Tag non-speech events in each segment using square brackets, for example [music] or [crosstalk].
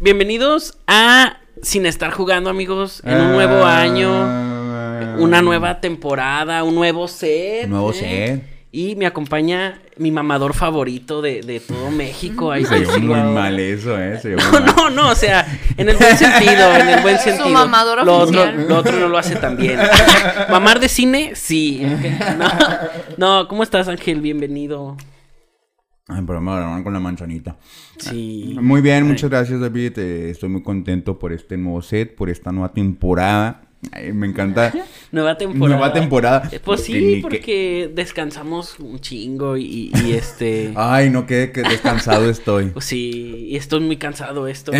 Bienvenidos a Sin estar jugando, amigos, en un nuevo Ah, año, una nueva temporada, un nuevo set. Nuevo ¿eh? set. Y me acompaña mi mamador favorito de, de todo México. Hay Se decirlo muy mal eso, ¿eh? Se No, mal. no, no, o sea, en el buen sentido, en el buen Su sentido. mamador lo otro, lo otro no lo hace tan bien. Mamar de cine, sí. [laughs] No, no, ¿cómo estás, Ángel? Bienvenido. Ay, pero me agarraron con la manzanita. Sí. Muy bien, muchas gracias, David. Eh, estoy muy contento por este nuevo set, por esta nueva temporada. Ay, me encanta. [laughs] Nueva temporada. Nueva temporada. Eh, Pues Porque sí, que- porque descansamos un chingo y, y, [laughs] este... Ay, no quede que descansado estoy. Pues [laughs] sí, y estoy muy cansado esto.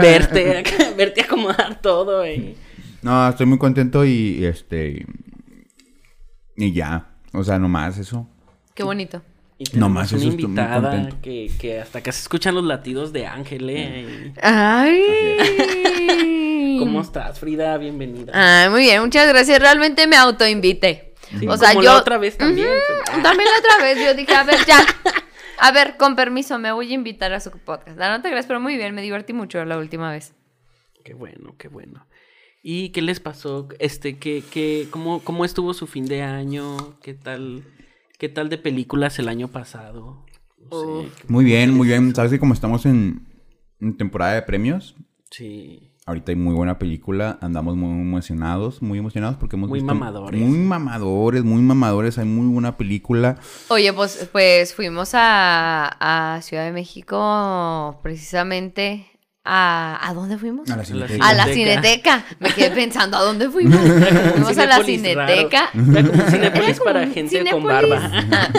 verte, verte acomodar todo. Y... No, estoy muy contento y, y, este. Y ya. O sea, nomás eso. Qué bonito. Y No más, una eso invitada que, que hasta que se escuchan los latidos de Ángel, ¿eh? Y- Ay. [laughs] ¿Cómo estás, Frida? Bienvenida. Ay, muy bien, muchas gracias. Realmente me autoinvité. Sí, o sea, como yo. la otra vez también. También la otra vez. Yo dije, a ver, ya. [laughs] A ver, con permiso, me voy a invitar a su podcast. La nota gracias, pero muy bien, me divertí mucho la última vez. Qué bueno, qué bueno. ¿Y qué les pasó? Este, qué, qué, cómo, cómo estuvo su fin de año? ¿Qué tal, qué tal de películas el año pasado? No sé, Muy bien, muy bien. ¿Sabes que como estamos en, en temporada de premios? sí. Ahorita hay muy buena película, andamos muy emocionados, muy emocionados porque hemos Muy visto mamadores. muy mamadores, muy mamadores, hay muy buena película. Oye, pues, pues fuimos a, a Ciudad de México precisamente a... ¿A dónde fuimos? A la Cineteca. A la Cineteca. Cineteca. Me quedé pensando, ¿a dónde [laughs] fuimos? Era como un Fuimos a la. Cineteca. Era como un para gente con barba. [laughs]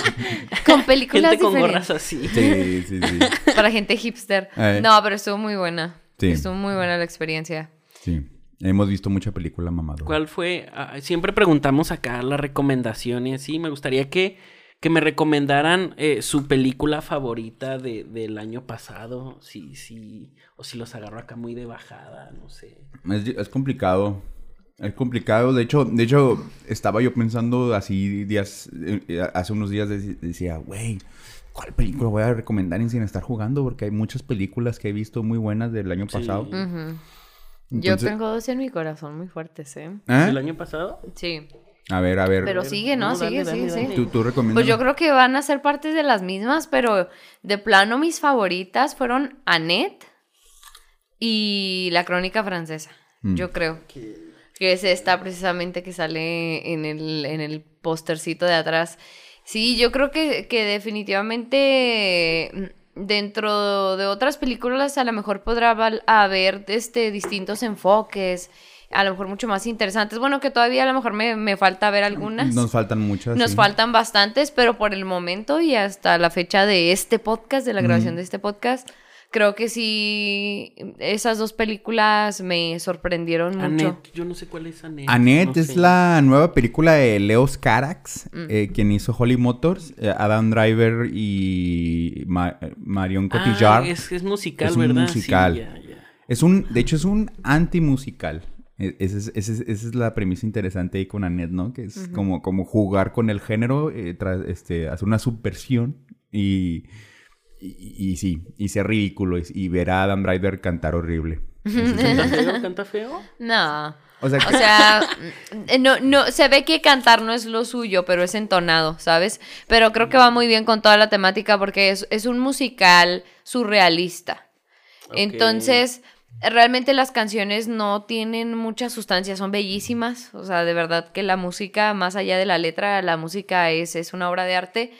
Con películas gente con diferentes. gorras así. Sí, sí, sí. Para gente hipster. Eh. No, pero estuvo muy buena. Sí. Estuvo muy buena la experiencia. Sí. Hemos visto mucha película mamadora. ¿Cuál fue? Ah, siempre preguntamos acá las recomendaciones. Sí, me gustaría que, que me recomendaran eh, su película favorita de, del año pasado. Sí, sí. O si los agarro acá muy de bajada, no sé. Es, es complicado. Es complicado. De hecho, de hecho, estaba yo pensando así días, eh, hace unos días dec- decía, güey, ¿cuál película voy a recomendar en sin estar jugando? Porque hay muchas películas que he visto muy buenas del año Sí. pasado. Yo Entonces- tengo dos en mi corazón muy fuertes, ¿eh? ¿Eh? ¿El año pasado? Sí. A ver, a ver. Pero sigue, ¿no? no, sigue, dale, sigue, dale, sigue. dale. ¿Tú, tú recomiendas? Pues yo creo que van a ser partes de las mismas, pero de plano mis favoritas fueron Annette y La Crónica Francesa. Mm. Yo creo. Que es esta precisamente que sale en el, en el póstercito de atrás. Sí, yo creo que, que definitivamente mm, dentro de otras películas a lo mejor podrá haber este, distintos enfoques, a lo mejor mucho más interesantes. Bueno, que todavía a lo mejor me, me falta ver algunas. Nos faltan muchas. Nos sí. faltan bastantes, pero por el momento y hasta la fecha de este podcast, de la grabación de este podcast, creo que sí, esas dos películas me sorprendieron mucho. Annette. Yo no sé cuál es Annette. Annette no es sé. la nueva película de Leos Carax, Mm. eh, quien hizo Holly Motors, eh, Adam Driver y Ma- Marion Cotillard. Ah, es, es musical, Es un ¿verdad? musical. Sí, ya, ya. Es un, de hecho, es un anti-musical. E- Esa es, esa es- esa es la premisa interesante ahí con Annette, ¿no? Que es como, como jugar con el género, eh, tra- este, hacer una subversión y, y, y sí, y ser ridículo y, y ver a Adam Driver cantar horrible. ¿Canta feo? ¿Canta feo? No. O sea, O sea, mm, no, no, se ve que cantar no es lo suyo, pero es entonado, ¿sabes? Pero creo que va muy bien con toda la temática porque es, es un musical surrealista. Ok. Entonces, realmente las canciones no tienen mucha sustancia, son bellísimas. O sea, de verdad que la música, más allá de la letra, la música es, es una obra de arte.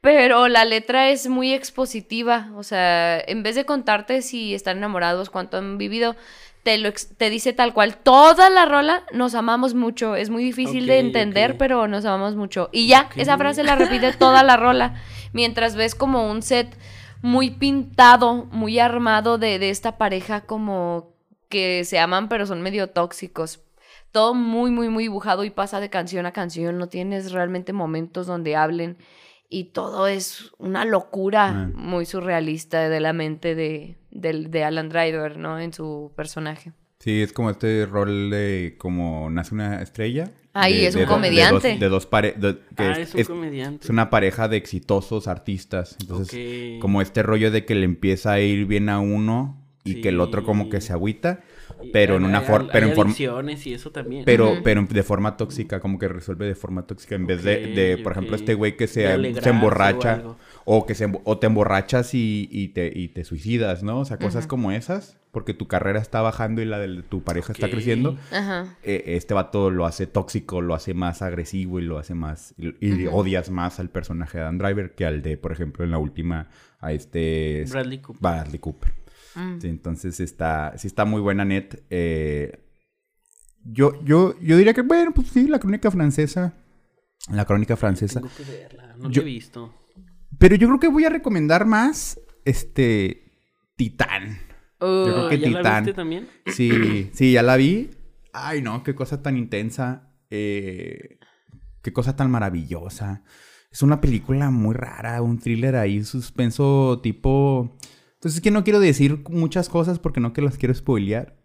Pero la letra es muy expositiva. O sea, en vez de contarte si están enamorados, cuánto han vivido, te, lo te dice tal cual. Toda la rola nos amamos mucho. Es muy difícil de entender, pero nos amamos mucho. Y ya, esa frase la repite toda la rola. Mientras ves como un set muy pintado, muy armado de, de esta pareja como que se aman pero son medio tóxicos. Todo muy, muy, muy dibujado y pasa de canción a canción. No tienes realmente momentos donde hablen. Y todo es una locura Ah. muy surrealista de la mente de, del- de Alan Driver, ¿no? En su personaje. Sí, es como este rol de como nace una estrella. Ay, de- es un de comediante. De dos, de dos pare- de- que Ah, es, es un es- comediante. es una pareja de exitosos artistas. Entonces, como este rollo de que le empieza a ir bien a uno, y que el otro como que se agüita, pero en una forma, pero hay en forma, y eso también. pero, pero de forma tóxica, como que resuelve de forma tóxica en vez de, de, por ejemplo, este güey que se, se emborracha. O que se o te emborrachas y, y te, y te suicidas, ¿no? O sea, cosas como esas, porque tu carrera está bajando y la de tu pareja está creciendo. Ajá. eh, este vato lo hace tóxico, lo hace más agresivo y lo hace más... Y, y odias más al personaje de Dan Driver que al de, por ejemplo, en la última, a este... Bradley Cooper. Bradley Cooper. Mm. Sí, entonces está, sí está muy buena net. Eh, yo, yo, yo diría que, bueno, pues sí, la crónica francesa. La crónica francesa. Tengo que verla, no Yo- he visto. Pero yo creo que voy a recomendar más, este, Titán. Yo creo que ¿Ya la Titán. viste también? Sí, [clears throat] sí, ya la vi. Ay, no, qué cosa tan intensa. Eh, qué cosa tan maravillosa. Es una película muy rara, un thriller ahí, suspenso tipo... Pues es que no quiero decir muchas cosas porque no que las quiero spoilear.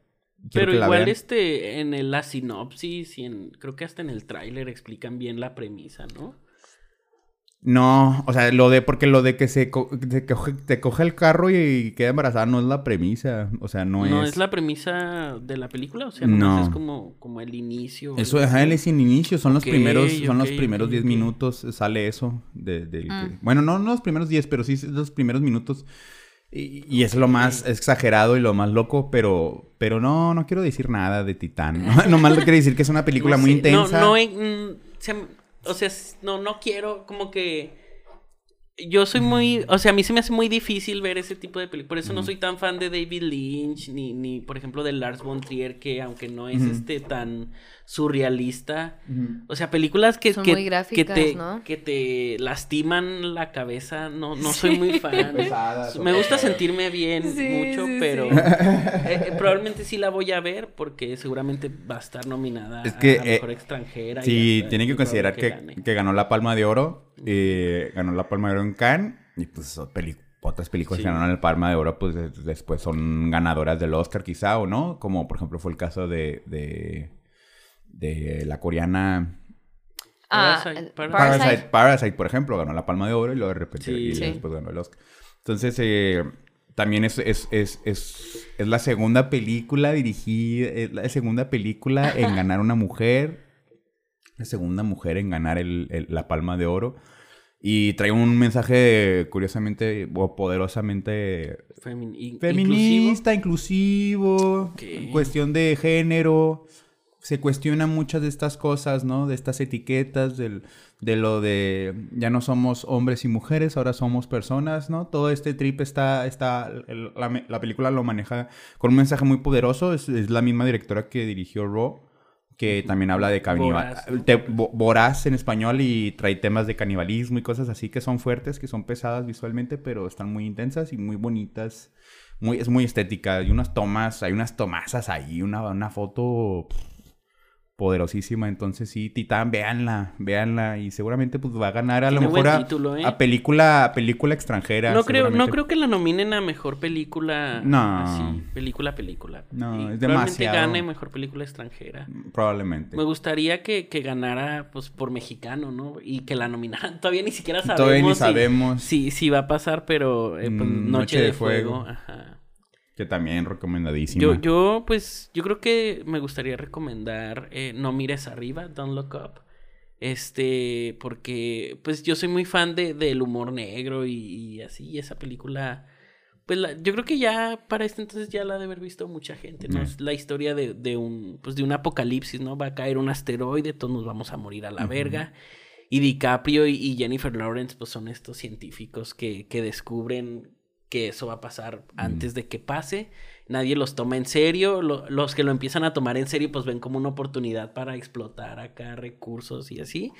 Quiero Pero la igual vean. este, en el- la sinopsis y en, creo que hasta en el tráiler explican bien la premisa, ¿no? No, o sea, lo de, porque lo de que se, co- te, coge, te coge el carro y, queda embarazada no es la premisa. O sea, no, No, es... es... la premisa de la película, o sea, No. es como, como el inicio. Eso, ajá, él es sin inicio, son los primeros, son los primeros ok, 10 ok. minutos, sale eso. De, del que- Mm. bueno, no, no los primeros 10, pero sí los primeros minutos. Y, y es lo más exagerado y lo más loco, pero, pero no, no quiero decir nada de Titán. [laughs] [laughs] Nomás quiero decir que es una película No muy intensa. No, no, he- mm, se- o sea, no, no quiero, como que yo soy muy, o sea, a mí se me hace muy difícil ver ese tipo de películas. Por eso no soy tan fan de David Lynch, ni, ni por ejemplo, de Lars von Trier, que aunque no es este tan surrealista, o sea, películas que, Son que, muy gráficas, que te, ¿no? que te lastiman la cabeza, no, no soy muy fan. Pesadas, Me gusta pesadas. sentirme bien Sí, mucho, sí, pero sí. [laughs] eh, eh, probablemente sí la voy a ver porque seguramente va a estar nominada Es que, a la eh, mejor extranjera. Sí, tienen que considerar que, que ganó la Palma de Oro. Eh, ganó la Palma de Oro en Cannes. Y pues otras películas Sí. que ganaron la Palma de Oro, pues des- después son ganadoras del Oscar, quizá, o no. Como por ejemplo fue el caso de, de, de la coreana Ah, Parasite, eh, Parasite. Parasite. Parasite, por ejemplo, ganó la Palma de Oro y luego de repente Sí. y Sí. después ganó el Oscar. Entonces, eh, también es, es, es, es, es la segunda película dirigida, es la segunda película en ganar una mujer, la segunda mujer en ganar el, el- la Palma de Oro. Y trae un mensaje curiosamente o poderosamente Femin- in- feminista, inclusivo, cuestión de género. Se cuestionan muchas de estas cosas, ¿no? De estas etiquetas, del, de lo de ya no somos hombres y mujeres, ahora somos personas, ¿no? Todo este trip está, está el- la, me- la película lo maneja con un mensaje muy poderoso. Es, es la misma directora que dirigió Raw, que también habla de canibal, Voraz, en español y trae temas de canibalismo y cosas así que son fuertes, que son pesadas visualmente, pero están muy intensas y muy bonitas. Muy, es muy estética. Hay unas tomas, hay unas tomasas ahí, una, una foto pff, poderosísima. Entonces sí, Titán, véanla, véanla. Y seguramente pues va a ganar a lo Tiene mejor a, título, ¿eh? a película, a película extranjera. No creo, no creo que la nominen a mejor película. No. Así, película, película. No, Y es probablemente demasiado. gane mejor película extranjera. Probablemente. Me gustaría que, que ganara, pues, por mexicano, ¿no? Y que la nominaran. [laughs] Todavía ni siquiera sabemos. Todavía ni si- sabemos. Si, si va a pasar, pero eh, pues, Mm, Noche, de, Fuego. Ajá. Que también recomendadísima. Yo, yo, pues, yo creo que me gustaría recomendar eh, No mires arriba, Don't Look Up. Este, porque, pues, yo soy muy fan de, del humor negro y, y así, y esa película, pues, la- yo creo que ya para este entonces ya la ha de haber visto mucha gente, ¿no? Mm. Es la historia de, de un, pues, de un apocalipsis, ¿no? Va a caer un asteroide, todos nos vamos a morir a la verga. Y DiCaprio y, y Jennifer Lawrence, pues, son estos científicos que, que descubren que eso va a pasar antes de que pase. Nadie los toma en serio. lo- los que lo empiezan a tomar en serio, pues ven como una oportunidad para explotar acá recursos y así.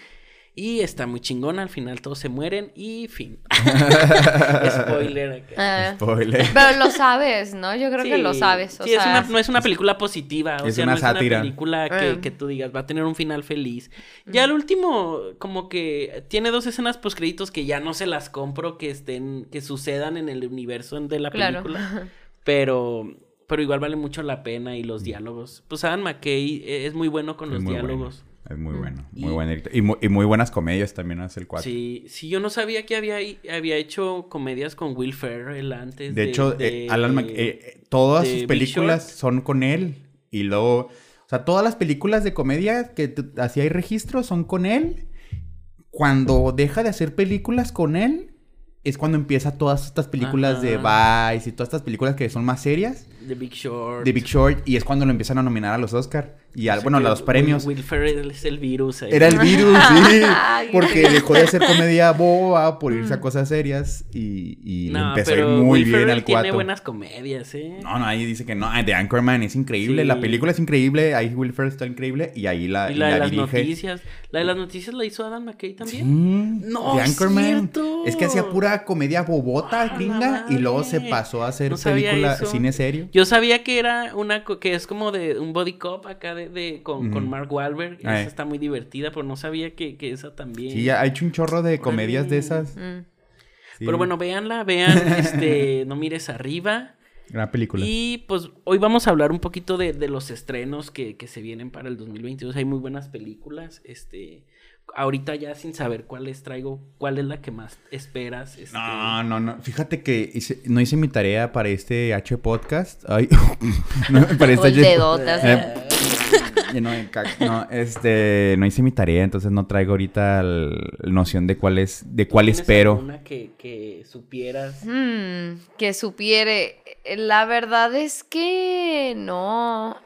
Y está muy chingona. Al final todos se mueren y fin. [laughs] Spoiler acá. Ah, Spoiler. pero lo sabes, ¿no? Yo creo que lo sabes. O sí, es una- no es una película positiva. O es sea, una no sátira. es una película que, Ah. que tú digas va a tener un final feliz. Ya el último, como que tiene dos escenas post créditos que ya no se las compro que estén, que sucedan en el universo de la Claro. película. [laughs] Pero, pero igual vale mucho la pena y los diálogos. Pues Adam McKay eh, es muy bueno con Es los diálogos. Es muy Mm. bueno, Y- muy buen director. Y muy, y muy buenas comedias también hace el 4. Sí, sí, yo no sabía que había, había hecho comedias con Will Ferrell antes. De, hecho, de- eh, Alan Mac- eh, eh, todas de sus películas son con él. Y luego, o sea, todas las películas de comedia que así hay registros son con él. Cuando deja de hacer películas con él, es cuando empieza todas estas películas de Vice y todas estas películas que son más serias. The Big Short. De Big Short. Y es cuando lo empiezan a nominar a los Oscar. Y al, bueno, los premios. Will, Will Ferrell es el virus ahí. Era el virus, sí. [laughs] [laughs] Porque dejó de hacer comedia boba por irse a cosas serias y, y le No, empezó a ir pero muy Will bien Ferrell al tiene 4. buenas comedias, ¿eh? No, no, ahí dice que no. ah, The Anchorman es increíble. Sí. La película es increíble. Ahí Will Ferrell está increíble. Y ahí la, y y la de la las dirige. noticias. La de las noticias la hizo Adam McKay Sí. también. No, The es Anchorman. cierto. Es que hacía pura comedia bobota, ¡Ah, la gringa. Y luego se pasó a hacer No película, cine serio. Yo sabía que era una que es como de un body cop acá de, de- con, con. Mark Wahlberg. Ay. Esa está muy divertida, pero no sabía que, que esa también. Sí, ha hecho un chorro de comedias de esas. Mm. Sí. Pero bueno, véanla, vean este [laughs] No mires arriba. Gran película. Y pues hoy vamos a hablar un poquito de, de los estrenos que, que se vienen para el 2022. Hay muy buenas películas. Este, ahorita ya sin saber cuáles traigo, cuál es la que más esperas. Este, No, no, no. Fíjate que hice- no hice mi tarea para este H podcast. Ay, [laughs] no, para este H- dedotas. Lleno de caca. No, este, no hice mi tarea, entonces no traigo ahorita el noción de cuál es, de cuál ¿tienes espero. que, que supieras? Mm, que supiere. La verdad es que no,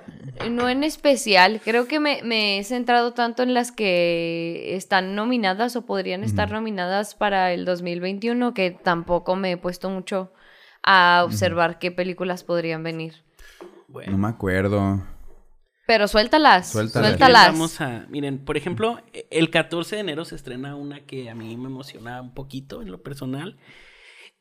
no en especial. Creo que me, me he centrado tanto en las que están nominadas o podrían estar nominadas para el 2021 que tampoco me he puesto mucho a observar qué películas podrían venir. Bueno, No me acuerdo. Pero suéltalas, Suéltalas. Vamos a, miren, por ejemplo, el 14 de enero se estrena una que a mí me emociona un poquito en lo personal,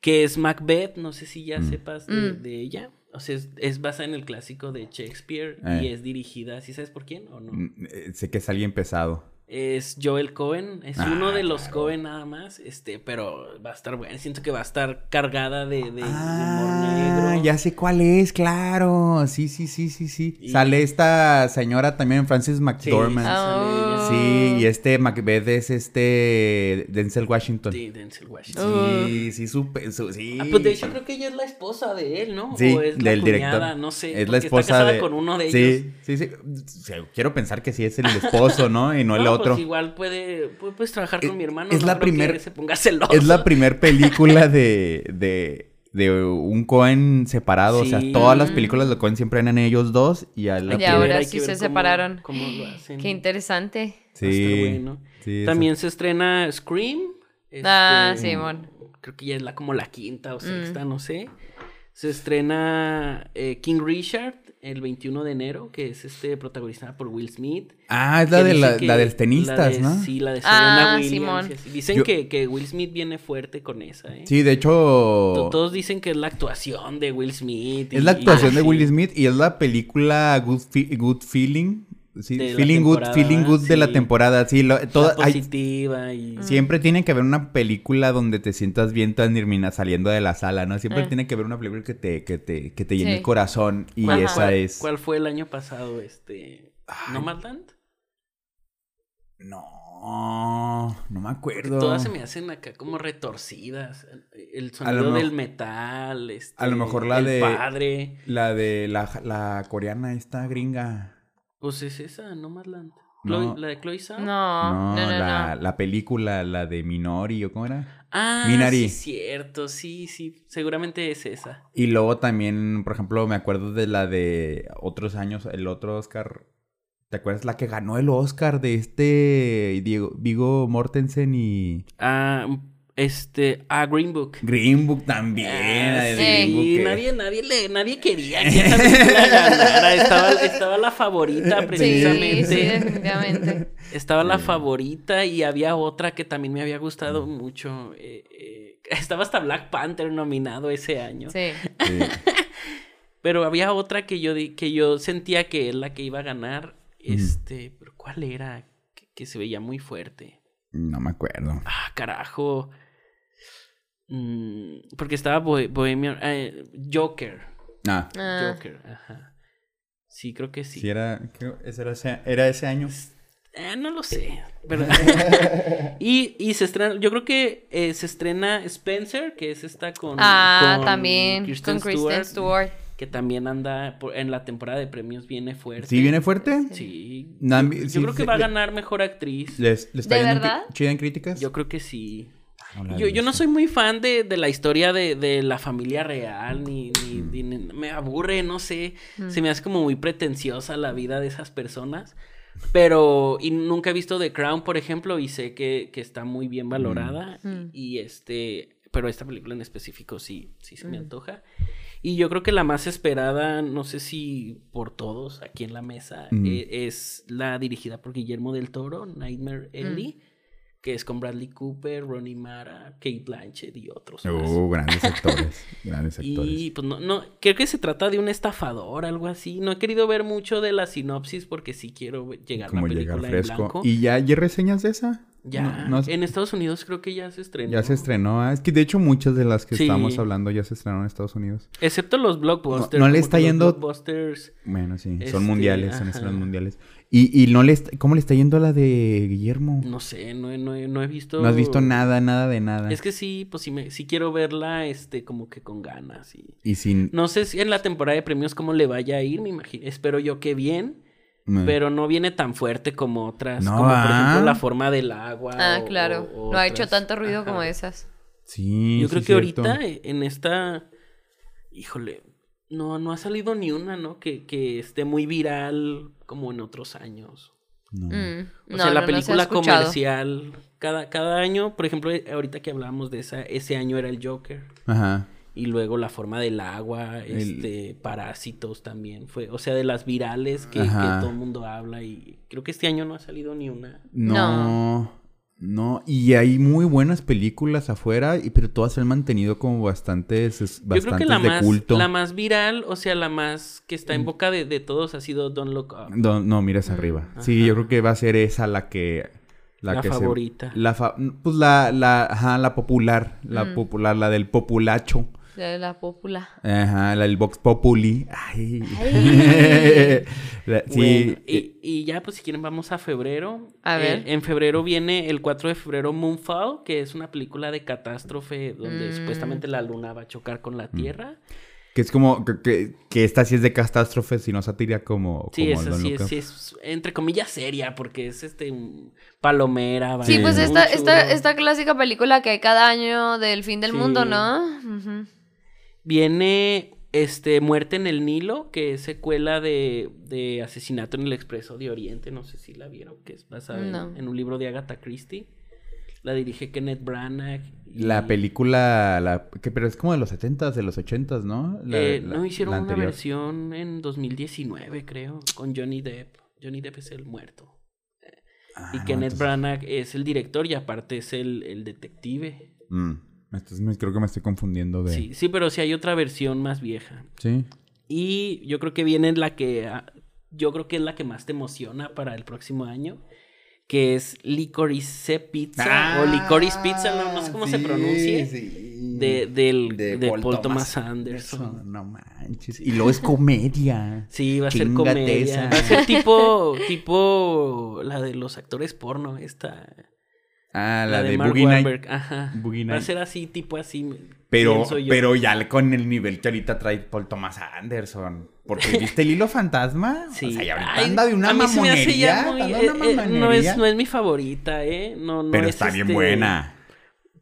que es Macbeth, no sé si ya Mm. sepas de, Mm. de ella. O sea, es, es basada en el clásico de Shakespeare y Eh. es dirigida, ¿sí sabes por quién o no? Mm, eh, Sé que es alguien pesado. Es Joel Cohen, es Ah, uno de los claro. Cohen nada más, este, pero va a estar buena, siento que va a estar cargada de, de humor Ah, negro. ya sé cuál es, claro. Sí, sí, sí, sí, sí. Y- Sale esta señora también, Frances McDormand. sí, y este Macbeth es este Denzel Washington. Sí, Denzel Washington. Sí, sí, supe, su- sí. Ah, pues de hecho creo que ella es la esposa de él, ¿no? Sí, o es la del cuñada, director. no sé. Es la esposa está casada de... con uno de sí, ellos. Sí, sí, sí. Quiero pensar que sí es el esposo, ¿no? Y no, el otro. Pues igual puede, pu- puedes trabajar Es- con mi hermano. es no la creo que primer- se ponga celoso. Es la primer [laughs] película de, de, de un Cohen separado. O sea, Sí. todas las películas de Cohen siempre eran ellos dos. Y a la Y ahora sí se cómo- separaron. cómo lo hacen. Qué interesante. Sí. bueno. sí, También se estrena Scream. Ah, este, Simón. Creo que ya es la como la quinta o sexta, Mm. no sé. Se estrena eh, King Richard el 21 de enero, que es este protagonizada por Will Smith. Ah, es la de, la, que- la de los tenistas, la de- ¿no? Sí, la de Ah, Serena Williams. Simón. Dicen Yo- que, que Will Smith viene fuerte con esa, ¿eh? Sí, de hecho... To- Todos dicen que es la actuación de Will Smith. y- Es la actuación y de. Will Smith y es la película Good, Fe- Good Feeling. Sí, feeling Good, Feeling Good de la temporada. Sí, lo- La toda- hay- positiva y... siempre tiene que haber una película donde te sientas bien tan Nirmina saliendo de la sala, ¿no? Siempre Eh. tiene que haber una película que te, que te, que te llene Sí. el corazón y ¿Cuál esa fue- es... ¿Cuál fue el año pasado, este... Ay. ¿Nomadland? No, no me acuerdo. Todas se me hacen acá como retorcidas. El sonido del metal, este, a lo mejor la el de- padre. La de la, la coreana esta gringa. Pues es esa. No. Chloe- ¿La de Chloe Zhao? No, no, no, no. la, la película, la de Minori o cómo era. Ah, Minari. sí, cierto. Sí, sí. Seguramente es esa. Y luego también, por ejemplo, me acuerdo de la de otros años, el otro Oscar. ¿Te acuerdas la que ganó el Oscar de este Diego, Vigo Mortensen y Ah, este... Ah, Green Book. Green Book también? Ah, sí, Green Book que- nadie, nadie, le, nadie quería que [laughs] esa película ganara. Estaba, estaba la favorita, Sí, precisamente. sí, definitivamente. Estaba la Sí. favorita y había otra que también me había gustado mucho. eh, eh, [laughs] estaba hasta Black Panther nominado ese año. Sí. Sí. Pero había otra que yo, que yo sentía que es la que iba a ganar. Este, pero ¿cuál era? Que, que se veía muy fuerte. No me acuerdo. Ah, carajo. Mm, porque estaba Bohe- Bohemian. eh, Joker. Ah, Ah. Joker, ajá. Sí, creo que sí. sí, era, creo- ese era, ese, era ese año. Eh, no lo sé. Pero... [laughs] y, y se estrena, yo creo que eh, se estrena Spencer, que es esta con. Ah, con también. Kristen con Kristen Stewart, Stewart. Que también anda por- en la temporada de premios, viene fuerte. ¿Sí viene fuerte? Sí. Yo, mi- yo sí, creo que va a ganar mejor actriz. ¿Les, les está ¿De verdad? chida en críticas? Yo creo que sí. No Yo, yo no soy muy fan de, de la historia de, de la familia real, ni, ni- Mm. ni- ni- me aburre, no sé. Se me hace como muy pretenciosa la vida de esas personas. Pero, y nunca he visto The Crown, por ejemplo, y sé que, que está muy bien valorada. Mm. Y, y este, pero esta película en específico sí, sí se me antoja. Y yo creo que la más esperada, no sé si por todos aquí en la mesa, Mm. eh, es la dirigida por Guillermo del Toro, Nightmare Alley, que es con Bradley Cooper, Ronnie Mara, Kate Blanchett y otros. más. Uh, grandes actores. [laughs] grandes actores. Y pues no, no, creo que se trata de un estafador, algo así. No he querido ver mucho de la sinopsis porque sí quiero llegar a Como la llegar película en fresco. blanco. ¿Y ya hay reseñas de esa? Ya, No- no- en Estados Unidos creo que ya se estrenó. ya se estrenó. ah, Es que de hecho muchas de las que Sí. estamos hablando ya se estrenaron en Estados Unidos. Excepto los blockbusters. No- le está yendo- blockbusters Bueno, sí. Este, Son mundiales, son ajá. estrenos mundiales. ¿Y, y no le está- cómo le está yendo a la de Guillermo? No sé, no, he- no, he- no he visto. No has visto nada, nada de nada. Es que sí, pues sí, me, sí quiero verla, este, como que con ganas. Y... Y sin... No sé si en la temporada de premios cómo le vaya a ir, me imagino. Espero yo que bien, me- pero no viene tan fuerte como otras. No, como por ¿ah? ejemplo la forma del agua. Ah, o- claro. o- o no ha hecho tanto ruido como esas. Sí, Yo sí, creo que cierto. ahorita eh, en esta. Híjole. No, no ha salido ni una, ¿no? Que, que esté muy viral como en otros años. No. Mm, O no, sea, la no, película comercial. Cada, cada año, por ejemplo, ahorita que hablábamos de esa, ese año era el Joker. Ajá. Y luego la forma del agua, El- este, parásitos también fue, o sea, de las virales que, que todo el mundo habla y creo que este año no ha salido ni una. No. No. Y hay muy buenas películas afuera, y, pero todas se han mantenido como bastantes, es- Yo creo que bastantes la de más, culto. la más viral, o sea, la más que está en boca de, de todos ha sido Don't Look Up. No, no, mires arriba. Sí, yo creo que va a ser esa la que... La que se- favorita. la fa- pues la, la, ajá, la popular, la Mm. popular, la del populacho. De la pópula. Ajá, la del Vox Populi. Ay. Ay. [laughs] La- sí. Bueno, eh, y, y ya, pues si quieren, vamos a febrero. A Eh, ver. en febrero viene el 4 de febrero Moonfall, que es una película de catástrofe donde Mm. supuestamente la luna va a chocar con la Tierra. que es como que, que, que esta sí es de catástrofe, si no sátira como... Sí, como es Don't así, Look es, sí, es entre comillas seria, porque es este un palomera. Sí, Sí. pues esta, esta, esta clásica película que hay cada año del fin del Sí. mundo, ¿no? Ujú. Viene este Muerte en el Nilo, que es secuela de, de Asesinato en el Expreso de Oriente, no sé si la vieron, que es basada en- No. en, un libro de Agatha Christie. La dirige Kenneth Branagh. y- La película, la, que, pero es como de los 70s, de los 80s, ¿no? La- Eh, la- no hicieron la una anterior. versión en 2019, creo, con Johnny Depp. Johnny Depp es el muerto. Ah, y no, Kenneth entonces- Branagh es el director y aparte es el, el detective. Mm, entonces me- creo que me estoy confundiendo de... Sí, sí, pero sí hay otra versión más vieja. Sí. Y yo creo que viene la que ah, yo creo que es la que más te emociona para el próximo año, que es Licorice Pizza o Licorice Pizza, no, no sé cómo se Ah, sí. De, del, de Paul, Thomas, Anderson. Anderson. No manches. Y luego es comedia. Sí, va a ser comedia. esa. Va a ser tipo, tipo la de los actores porno, esta. Ah, la, de, Mark Boogie Night. Ajá. Boogie Va a Night. ser así, tipo así. Pero, pero ya con el nivel que ahorita trae Paul Thomas Anderson. Porque [laughs] viste el hilo fantasma. Sí. O sea, y ahorita Ay, anda de una mamonería. muy- de una eh, eh, no, es, no es mi favorita, ¿eh? No, no pero es está bien este- buena.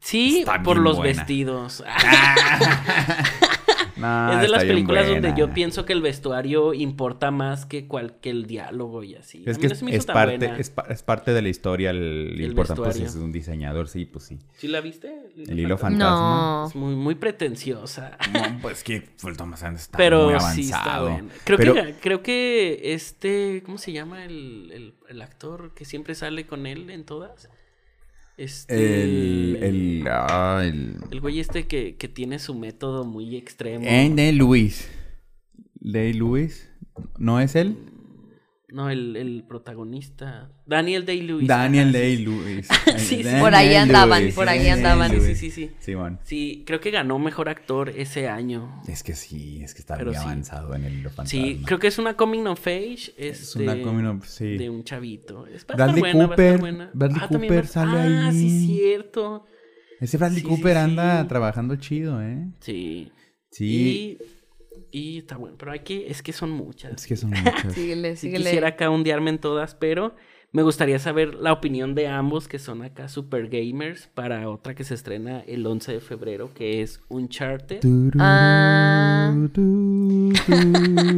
Sí, Está por los buena. vestidos. [laughs] Es de las películas donde yo pienso que el vestuario importa más que, cual, que el diálogo y así. Es A mí que no es, se me hizo es tan parte, buena. es, pa- es parte de la historia. El, El importante pues, es un diseñador, sí, pues sí. ¿Sí la viste? El hilo fantasma. No. Es muy, muy pretenciosa. No, pues que Paul Thomas Anderson está Pero muy avanzado. sí está buena. Creo, Pero- que, creo que este, ¿cómo se llama el, el, el actor que siempre sale con él en todas? Este, El, el, ah, el... el güey este que, que tiene su método muy extremo. De Luis. ¿De Luis? ¿No es él? No, el, el protagonista. Daniel Day-Lewis. Daniel Ajá, Day-Lewis. [laughs] Sí, sí. Por ahí Daniel andaban, Lewis, por ahí Daniel andaban. Sí, Lewis. sí, sí, sí. Simón. Sí, creo que ganó mejor actor ese año. Es que sí, es que está Pero muy sí. avanzado en el fantasma. Sí, creo que es una coming of age. es este, una coming of- sí. De un chavito. Es, va a Bradley estar buena, va a estar Cooper, buena. Bradley también Cooper va- sale ah, ahí. sí, cierto. Ese Bradley Sí, sí, Cooper anda sí. trabajando chido, ¿eh? Sí. Sí. Y, y está bueno. Pero hay que, es que son muchas. Es que son [laughs] muchas. Síguele, Sí síguele. quisiera acá ondearme en todas, pero me gustaría saber la opinión de ambos que son acá super gamers para otra que se estrena el 11 de febrero, que es Uncharted. Ah. [laughs]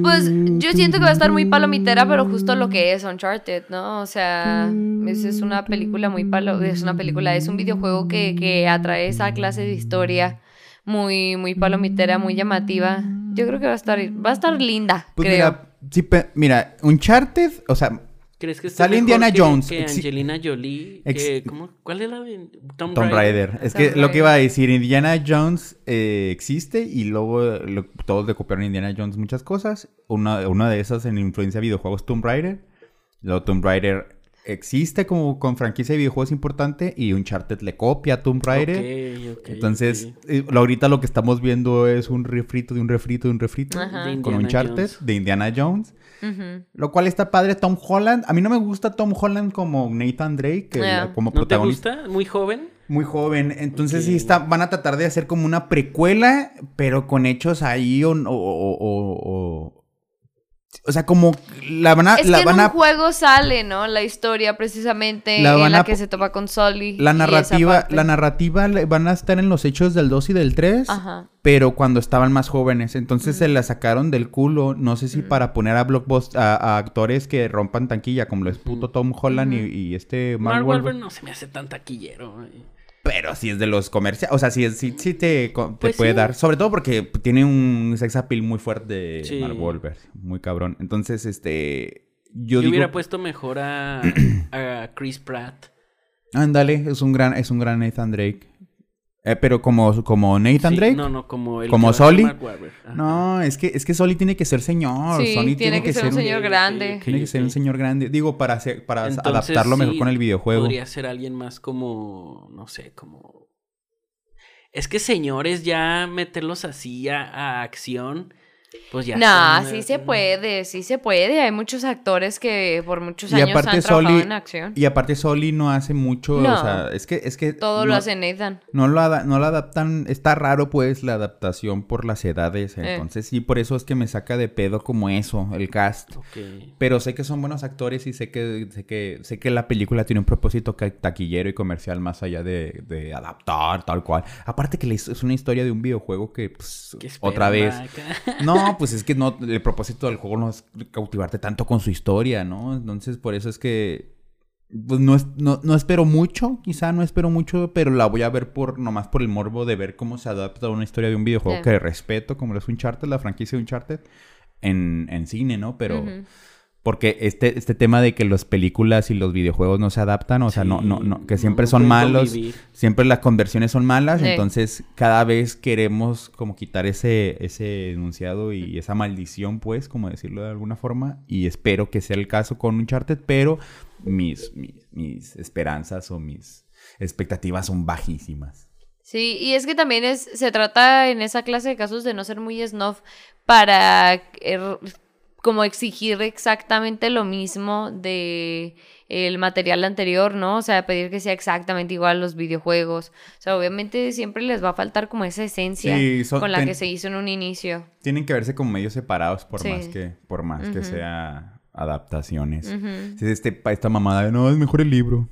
Pues yo siento que va a estar muy palomitera, pero justo lo que es Uncharted, ¿no? O sea, es, es una película muy palo, es una película, es un videojuego que, que atrae esa clase de historia muy, muy palomitera, muy llamativa. Yo creo que va a estar, va a estar linda, Pues creo. mira, sí, pe- mira, Uncharted, o sea, ¿Crees que Sale Indiana que- Jones. Que Angelina Jolie. Que- ¿cómo? ¿Cuál es la de Tomb, Tomb Raider. Es que lo que iba a decir, Indiana Jones eh, existe y luego eh, lo- todos le copiaron a Indiana Jones muchas cosas. Una, una de esas en influencia de videojuegos Tomb Raider. Luego Tomb Raider existe como con franquicia de videojuegos importante y Uncharted le copia a Tomb Raider. Ok, ok, Entonces, ok. eh, lo- ahorita lo que estamos viendo es un refrito de un refrito de un refrito Ajá. Con Indiana Uncharted Jones. de Indiana Jones. Lo cual está padre. Tom Holland. A mí no me gusta Tom Holland como Nathan Drake, Yeah. como ¿No te protagonista. gusta? ¿Muy joven? Muy joven. Entonces sí está, van a tratar de hacer como una precuela, pero con hechos ahí o... o, o, o- sea, como la van a... Es la que van en un a juego sale, ¿no? La historia precisamente La en la a que se topa con Sully. la narrativa, la narrativa van a estar en los hechos del 2 y del 3, Ajá. pero cuando estaban más jóvenes. Entonces se la sacaron del culo, no sé si para poner a blockbuster, a, a actores que rompan tanquilla, como lo es puto Tom Holland y, y este Mark, Mark Wahlberg. Wahlberg no se me hace tan taquillero. eh. Pero si es de los comerciales, o sea, sí, sí te, Pues puede sí. dar. Sobre todo porque tiene un sex appeal muy fuerte Sí. Mark Wahlberg, muy cabrón. Entonces, este, yo, Yo digo, hubiera puesto mejor a, [clears throat] a Chris Pratt. ándale, es un gran, es un gran Nathan Drake. Eh, pero como, como Nathan Sí, Drake. No, no, como el ¿Como. Ajá. No, es que, es que Soli tiene que ser señor. Sí, Sony tiene que ser un señor grande. Tiene que ser un señor grande. Digo, para, hacer- para Entonces, adaptarlo mejor sí, con el videojuego. Podría ser alguien más como, no sé, como... Es que señores, ya meterlos así a, a acción, pues ya... Nah, sí eh, se puede, sí se puede. Hay muchos actores que por muchos Y años aparte han trabajado Sully- en acción. Y aparte Soli no hace mucho, No. o sea, es que, es que Todo no- lo hace Nathan. No lo, ada- no lo adaptan, está raro pues la adaptación por las edades, Eh. entonces sí, por eso es que me saca de pedo como eso, el cast. Pero sé que son buenos actores y sé que, sé que, sé que la película tiene un propósito taquillero y comercial más allá de, de adaptar tal cual. Aparte que es una historia de un videojuego que pues, ¿Qué esperan otra vez... acá? No, pues es que no, el propósito del juego no es cautivarte tanto con su historia, ¿no? Entonces por eso es que pues no, es- no, no espero mucho, quizá no espero mucho, pero la voy a ver por nomás por el morbo de ver cómo se adapta a una historia de un videojuego Sí. que respeto, como lo es Uncharted, la franquicia de Uncharted, en, en cine, ¿no? Pero. Porque este, este tema de que las películas y los videojuegos no se adaptan, o sea, no, no, no, que siempre no son malos, convivir. siempre las conversiones son malas, Sí. entonces cada vez queremos como quitar ese, ese enunciado y esa maldición, pues, como decirlo de alguna forma, y espero que sea el caso con Uncharted, pero mis, mis, mis esperanzas o mis expectativas son bajísimas. Sí, y es que también es, se trata en esa clase de casos de no ser muy snob para er, como exigir exactamente lo mismo de el material anterior, ¿no? O sea, pedir que sea exactamente igual a los videojuegos. O sea, obviamente siempre les va a faltar como esa esencia Sí, con la ten- que se hizo en un inicio. Tienen que verse como medios separados por Sí. más que, por más que sea adaptaciones. Ujú. Sí, este, pa- esta mamada de no, es mejor el libro.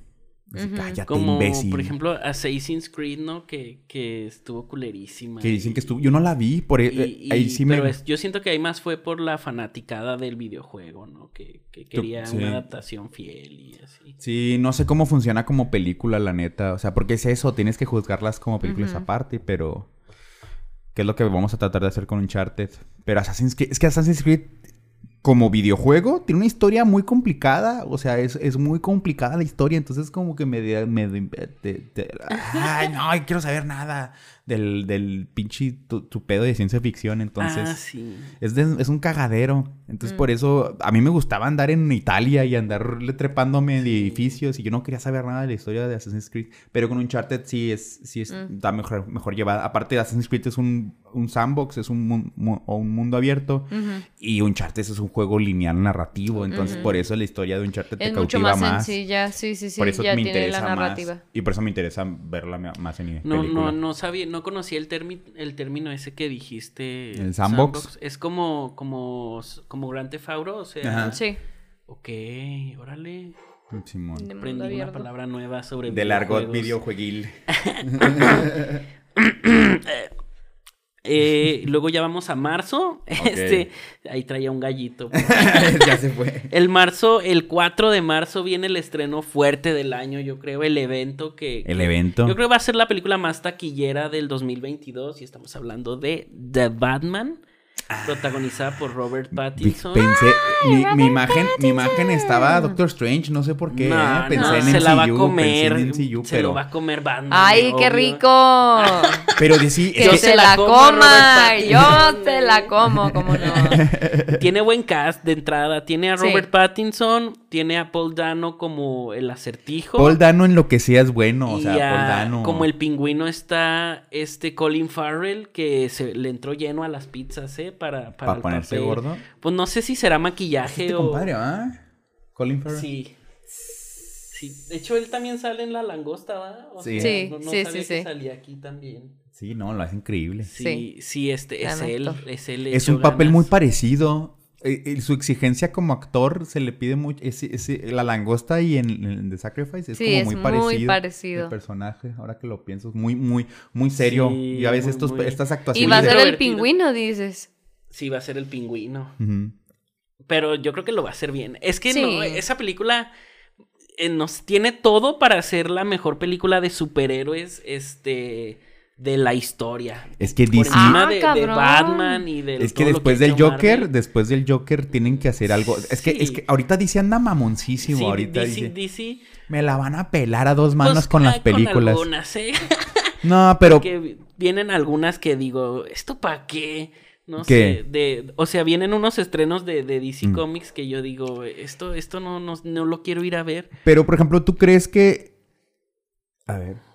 Así, Ujú. Cállate, Como, imbécil. por ejemplo, Assassin's Creed, ¿no? Que, que estuvo culerísima. Que dicen que estuvo. Yo no la vi, por e- y- eh, y- ahí sí pero me. es- yo siento que ahí más fue por la fanaticada del videojuego, ¿no? Que, que quería sí. una adaptación fiel y así. Sí, no sé cómo funciona como película, la neta. O sea, porque es eso, tienes que juzgarlas como películas aparte, pero. ¿Qué es lo que vamos a tratar de hacer con Uncharted? Pero Assassin's Creed. Es que Assassin's Creed, como videojuego, tiene una historia muy complicada. O sea, es, es muy complicada la historia. Entonces, como que me. me- me- ay, no, quiero saber nada. Del, del pinche tu, tu pedo de ciencia ficción. Entonces, ah, sí. es, de- es un cagadero. Entonces, Mm. por eso a mí me gustaba andar en Italia y andarle trepándome de edificios y yo no quería saber nada de la historia de Assassin's Creed. Pero con Uncharted sí es, sí es, Mm. está mejor, mejor llevada. Aparte, Assassin's Creed es un, un sandbox, es un, mu- o un mundo abierto. Ujú. Y Uncharted es un juego lineal narrativo. Entonces, por eso la historia de Uncharted te mucho cautiva más, más. sencilla, sí, sí, sí, por eso ya me tiene interesa la narrativa. más. Y por eso me interesa verla más en No, película. no, no sabía, no conocía el, termi- el término ese que dijiste. ¿El sandbox? Es como, como, como Grand Theft Auto, o sea. Ajá. Sí, Ok, órale. Simón. Aprendí una palabra nueva sobre Del argot videojueguil. [laughs] [laughs] [laughs] Eh, luego ya vamos a marzo. [laughs] Este, ahí traía un gallito. [laughs] ya se fue. El marzo, el 4 de marzo viene el estreno fuerte del año, yo creo, el evento que... El evento. Yo creo que va a ser la película más taquillera del 2022 y estamos hablando de The Batman, protagonizada por Robert Pattinson. Pensé, mi, mi imagen, mi imagen estaba Doctor Strange, no sé por qué. No, ¿eh? Pensé no, en se la va a MCU, comer, pensé en MCU, se pero, lo va a comer Batman. ¡Ay, qué rico! [laughs] pero de sí, que se la como coma, yo te la como, como no. Tiene buen cast de entrada, tiene a Sí. Robert Pattinson, tiene a Paul Dano como el acertijo. Paul Dano en lo que sea es bueno, o sea, a- Paul Dano. como el pingüino está este Colin Farrell que se le entró lleno a las pizzas, ¿eh? Para, para, para el ponerse papel. gordo. Pues no sé si será maquillaje Este o... compadre, ¿ah? Colin Farrell. Sí. Sí, de hecho él también sale en La Langosta, ¿va? O Sí. sea, Sí, no, no sí, sabía sí, que sí. salía aquí también. Sí, no, lo hace increíble. Sí, Sí. sí, este es él, es él. Es hecho un papel ganas. muy parecido. Eh, su exigencia como actor se le pide mucho. ese- ese- la langosta y en, en The Sacrifice es Sí, como es muy muy parecido. parecido. El personaje, ahora que lo pienso, es muy, muy, muy serio. Sí, y a veces muy, estos, muy- estas Y actuaciones. va a ser el pingüino, dices. Sí, va a ser el pingüino. Ujú. Pero yo creo que lo va a hacer bien. Es que Sí. no, esa película eh, nos tiene todo para ser la mejor película de superhéroes este de la historia. Es que DC. Ah, de, de cabrón. Batman y de Es que todo lo después del Joker, Marvel. después del Joker tienen que hacer algo. Es que, Sí. es que ahorita DC anda mamoncísimo. Sí, ahorita DC, dice, DC, me la van a pelar a dos manos pues, con las ah, películas. algunas, ¿eh? [laughs] no, pero que vienen algunas que digo, ¿esto para qué? No ¿Qué? sé, de, o sea, vienen unos estrenos de, de DC Mm. Comics que yo digo, esto, esto no, no, no lo quiero ir a ver. Pero, por ejemplo, ¿tú crees que. A ver.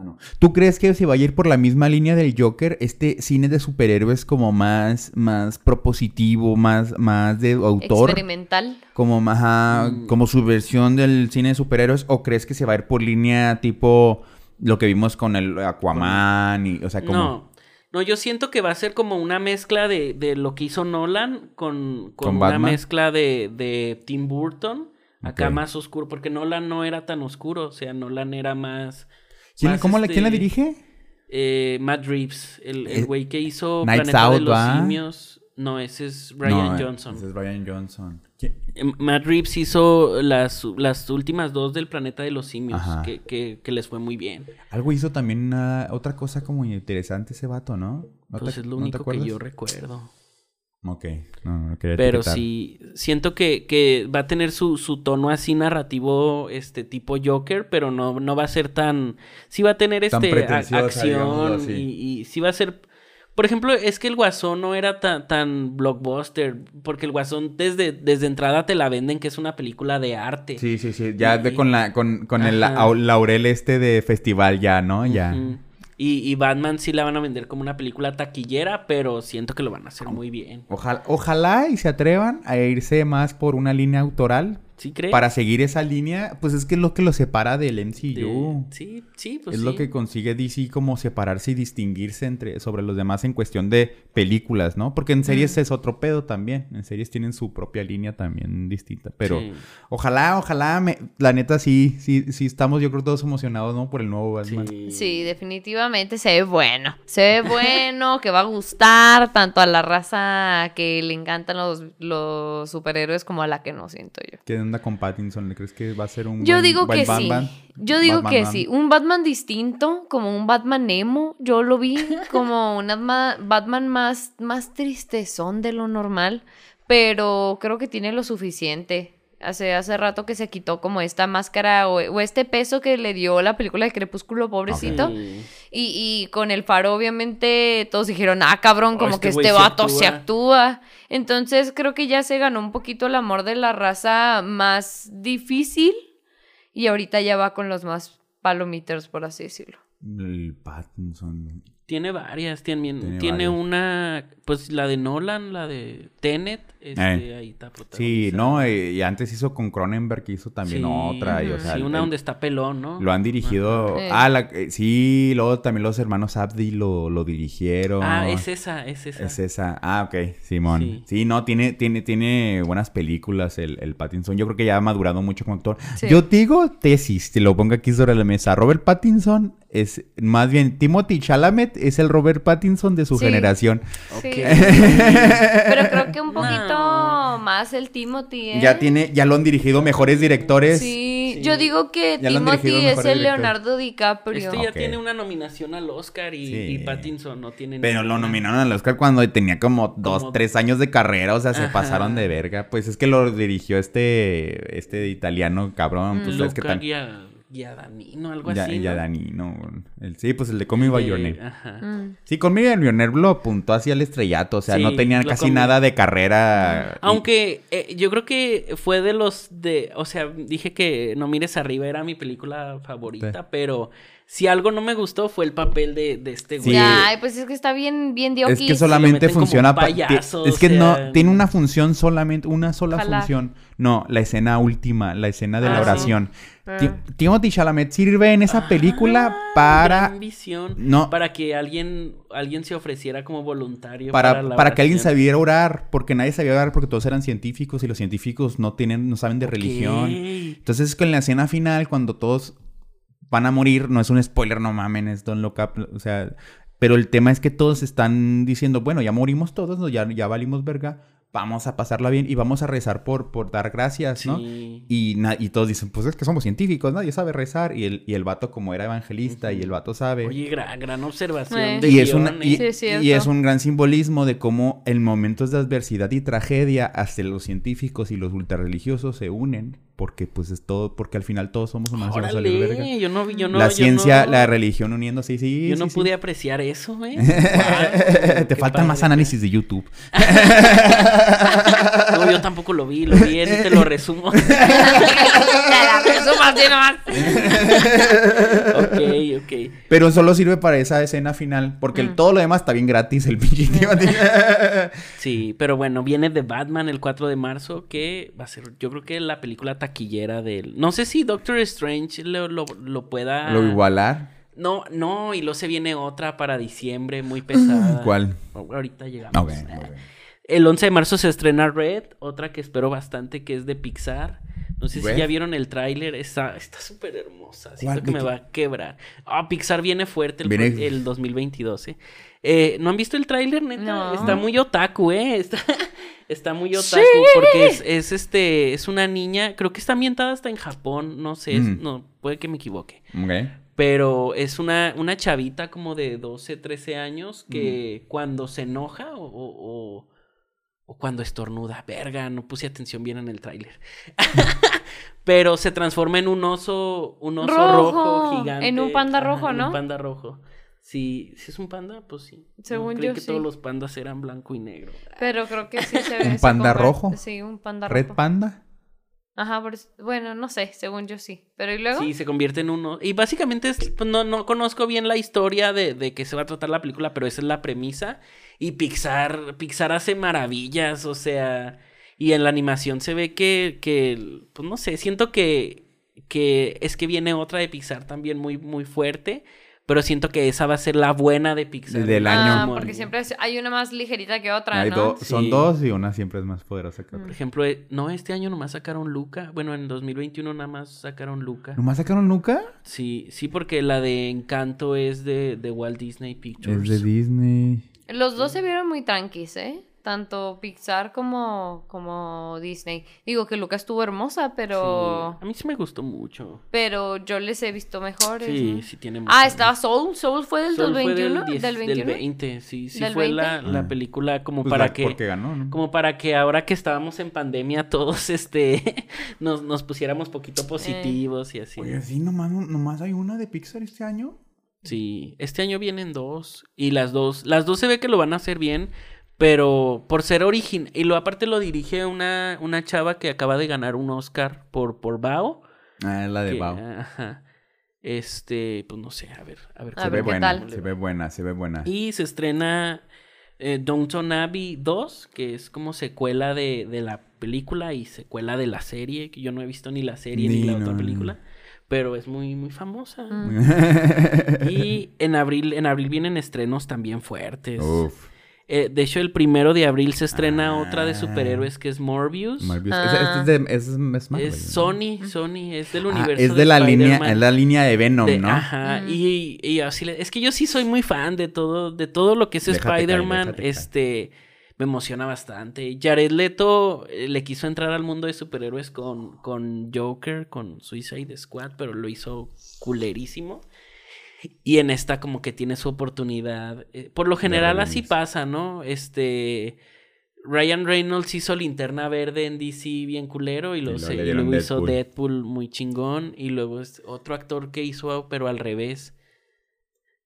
Ah, no. ¿Tú crees que se vaya a ir por la misma línea del Joker? Este cine de superhéroes como más, más propositivo, más, más de autor. Experimental. Como más, ajá, Mm. como su versión del cine de superhéroes. ¿O crees que se va a ir por línea tipo lo que vimos con el Aquaman? Y, o sea, como. No, no, yo siento que va a ser como una mezcla de, de lo que hizo Nolan con, con, ¿Con una Batman? mezcla de, de Tim Burton. Acá más oscuro, porque Nolan no era tan oscuro, o sea, Nolan era más... ¿Quién, la, ¿Quién la este, dirige? Eh, Matt Reeves, el Eh, güey que hizo Knives Planeta Out, de los ¿va? Simios. No, ese es No, Johnson. ese es Ryan Johnson. Eh, Matt Reeves hizo las, las últimas dos del Planeta de los Simios, que, que, que les fue muy bien. Algo hizo también una- otra cosa como interesante ese vato, ¿no? ¿No Pues te- es lo no único que yo recuerdo. Ok, no, no quería Pero etiquetar. sí, siento que, que va a tener su, su tono así narrativo, este tipo Joker, pero no, no va a ser tan... Sí va a tener Tan este a- acción y, y sí va a ser... Por ejemplo, es que el Guasón no era tan, tan blockbuster, porque el Guasón desde, desde entrada te la venden que es una película de arte. Sí, sí, sí. Ya Y- de con la con, con el laurel este de festival ya, ¿no? Ya. Y, y Batman sí la van a vender como una película taquillera, pero siento que lo van a hacer muy bien. Ojalá, ojalá y se atrevan a irse más por una línea autoral ¿Sí crees? para seguir esa línea, pues es que es lo que lo separa del De- MCU. Sí, sí, pues es lo que consigue DC como separarse y distinguirse entre sobre los demás en cuestión de películas, ¿no? Porque en series es otro pedo también. En series tienen su propia línea también distinta. Pero Sí. ojalá, ojalá, me- la neta sí, sí, sí estamos, yo creo todos emocionados, ¿no? Por el nuevo Batman. Sí. Sí, definitivamente se ve bueno. Se ve bueno, [laughs] que va a gustar tanto a la raza que le encantan los, los superhéroes como a la que no siento yo. ¿Qué onda con Pattinson? ¿Le crees que va a ser un Yo buen- digo buen que sí. Batman? Yo digo Batman, que man. sí. Un Batman distinto, como un Batman emo. Yo lo vi [laughs] como un Batman- Batman más, más tristezón de lo normal. Pero creo que tiene lo suficiente. Hace, hace rato que se quitó como esta máscara o, o este peso que le dio la película de Crepúsculo, pobrecito. Y, y con el faro, obviamente, todos dijeron, ah, cabrón, Oh, como este que este vato se actúa". actúa. Entonces creo que ya se ganó un poquito el amor de la raza más difícil. Y ahorita ya va con los más palomiters, por así decirlo. El Pattinson. Tiene varias, tiene, Tiene tiene, varias. una, pues la de Nolan, la de Tenet, este, Eh. ahí está Sí, no, eh, y antes hizo con Cronenberg, que hizo también Sí, otra. Y, o sea, sí, una el- donde está pelón, ¿no? Lo han dirigido. Ah, la- eh, sí, luego también los hermanos Abdi lo, lo dirigieron. Ah, es esa, es esa. Es esa. Ah, ok, Simón. Sí. Sí, no, tiene, tiene, tiene buenas películas el, el Pattinson. Yo creo que ya ha madurado mucho como actor. Sí. Yo digo tesis, te lo pongo aquí sobre la mesa. Robert Pattinson es, más bien, Timothy Chalamet es el Robert Pattinson de su Sí. generación. Ok. Sí. Pero creo que un poquito No. más el Timothy, ¿eh? Ya tiene, ya lo han dirigido mejores directores. Sí, Sí. yo digo que Ya Timothy es el. Leonardo DiCaprio. Este ya tiene una nominación al Oscar y, Sí. y Pattinson no tiene Pero lo nominaron al Oscar cuando tenía como dos, Como- tres años de carrera, o sea, se Ajá. pasaron de verga. Pues es que lo dirigió este, este italiano cabrón, pues es que Luca tan... Giadagnino, algo Ya, así, ¿no? ya Danino. El, sí, pues el de Your De- Name. Ajá. Mm. Sí, Name lo apuntó hacia el estrellato, o sea, no Sí, tenía lo casi nada de carrera. y- Aunque eh, yo creo que fue de los de, o sea, dije que No mires arriba era mi película favorita, pero si algo no me gustó fue el papel de, de este güey. Sí. Ay, pues es que está bien, bien Es diokis. que solamente funciona pa- payaso, ti- Es que o sea- no tiene una función solamente, una sola función. No, la escena última, la escena de Ah, la sí. oración. Ah. Ti- Timothy Chalamet sirve en esa película Ah, para gran visión. no Para que alguien, alguien se ofreciera como voluntario. para, Para, que alguien sabiera orar, porque nadie sabía orar porque todos eran científicos y los científicos no tienen no saben de religión. Entonces, con la escena final cuando todos van a morir, no es un spoiler, no mamen, es Don't Look Up, o sea, pero el tema es que todos están diciendo, bueno, ya morimos todos, ¿no? ya, ya valimos verga, vamos a pasarla bien y vamos a rezar por, por dar gracias, ¿no? Sí. Y, y todos dicen, pues es que somos científicos, nadie sabe rezar. Y el, y el vato, como era evangelista, y el vato sabe. Oye, gran, gran observación. Eh. de y, es una- y, ¿eh? Sí, y es un gran simbolismo de cómo en momentos de adversidad y tragedia, hasta los científicos y los ultrarreligiosos se unen. Porque, pues, es todo, porque al final todos somos humanos. y vamos a verga. Órale, yo no, vi- yo no, la yo ciencia, no- la religión uniéndose, sí, Yo sí, no sí. pude apreciar eso, ¿eh? [laughs] Guau, Te qué faltan más análisis de YouTube. [laughs] No, yo tampoco lo vi, lo vi, te lo resumo. [laughs] Te la resumo así nomás. Ok. Pero solo sirve para esa escena final. Porque el- Mm. todo lo demás está bien gratis, el pinche. [laughs] [laughs] Sí, pero bueno, viene The Batman el 4 de marzo, que va a ser, yo creo que la película taquillera del... No sé si Doctor Strange lo, lo, lo pueda... Lo igualar. No, no, y luego se viene otra para diciembre, muy pesada. [laughs] ¿Cuál? Ahorita llegamos. El 11 de marzo se estrena Red, otra que espero bastante, que es de Pixar. No sé Red. si ya vieron el tráiler, está está súper hermosa, siento ¿Cuál? que ¿De me va a quebrar. Ah, Pixar viene fuerte el, Viene- el 2022, ¿eh? Eh, ¿No han visto el tráiler, neta? No. Está muy otaku, ¿eh? [laughs] Está, está muy otaku Sí. porque es, es, este, es una niña, creo que está ambientada hasta en Japón, no sé, es- Mm. no, puede que me equivoque. Pero es una, una chavita como de 12, 13 años que cuando se enoja o, o- o- o cuando estornuda, verga, no puse atención bien en el tráiler. [laughs] Pero se transforma en un oso, un oso rojo, Rojo, gigante. en un panda rojo, ¿no? Un panda rojo. Sí, si es un panda, pues sí. No, Según creí yo, que sí. todos los pandas eran blanco y negro. Pero creo que sí se ve. ¿Un panda rojo? Sí, un panda Red rojo. Panda. Ajá, bueno, no sé, según yo sí. Pero ¿y luego? Sí, se convierte en uno. Y básicamente es, pues, no, no conozco bien la historia de, de que se va a tratar la película, pero esa es la premisa. Y Pixar, Pixar hace maravillas, o sea, y en la animación se ve que, que pues no sé, siento que, que es que viene otra de Pixar también muy, muy fuerte, pero siento que esa va a ser la buena de Pixar. Del Ah, año. Simón. porque siempre es- hay una más ligerita que otra, Hay ¿no? do- Son Sí. dos y una siempre es más poderosa que Por ejemplo, eh, no, este año nomás sacaron Luca. Bueno, en 2021 nada más sacaron Luca. ¿Nomás sacaron Luca? Sí, sí, porque la de Encanto es de, de Walt Disney Pictures. Es de Disney. Los dos se vieron muy tranquis, ¿eh? Tanto Pixar como, como Disney. Digo que Luca estuvo hermosa, pero... Sí, A mí sí me gustó mucho. Pero yo les he visto mejores. Sí, ¿no? sí tiene Ah, estaba Soul. Soul fue del Soul fue 2021. diez- Del 21. Del 20, sí, sí ¿Del fue 20? la, la película como Pues para la- que... Porque ganó, ¿no? Como para que ahora que estábamos en pandemia todos [laughs] este nos, nos pusiéramos Eh. poquito positivos y así. Oye, sí, nomás, nomás hay una de Pixar este año. Sí, este año vienen dos y las dos, las dos se ve que lo van a hacer bien, pero por ser origen y lo aparte lo dirige una, una chava que acaba de ganar un Oscar por por Bao. Ah, la de que- Bao. ajá. Este, pues no sé, a ver, a ver. A Se ve qué buena, tal. se ve buena, se ve buena. Y se estrena eh, Downton Abbey 2, que es como secuela de, de la película y secuela de la serie, que yo no he visto ni la serie ni, Ni la no, otra no. película, pero es muy, muy famosa. Mm. [laughs] Y en abril, en abril vienen estrenos también fuertes. Uf. Eh, de hecho, el primero de abril se estrena Ah. otra de superhéroes que es Morbius. Morbius. Ah. Es, es de, es, es Marvel, Es ¿no? Sony, Sony, es del Ah, universo es de la línea, es la línea de Venom, De- ¿no? Ajá, y, y así le- es que yo sí soy muy fan de todo, de todo lo que es Spider-Man, este, me emociona bastante. Jared Leto eh, le quiso entrar al mundo de superhéroes con, con Joker, con Suicide Squad, pero lo hizo culerísimo. Y en esta como que tiene su oportunidad. Eh, por lo general así pasa, ¿no? Este... Ryan Reynolds hizo Linterna Verde en DC bien culero y, luego luego y hizo Deadpool. Muy chingón y luego es otro actor que hizo pero al revés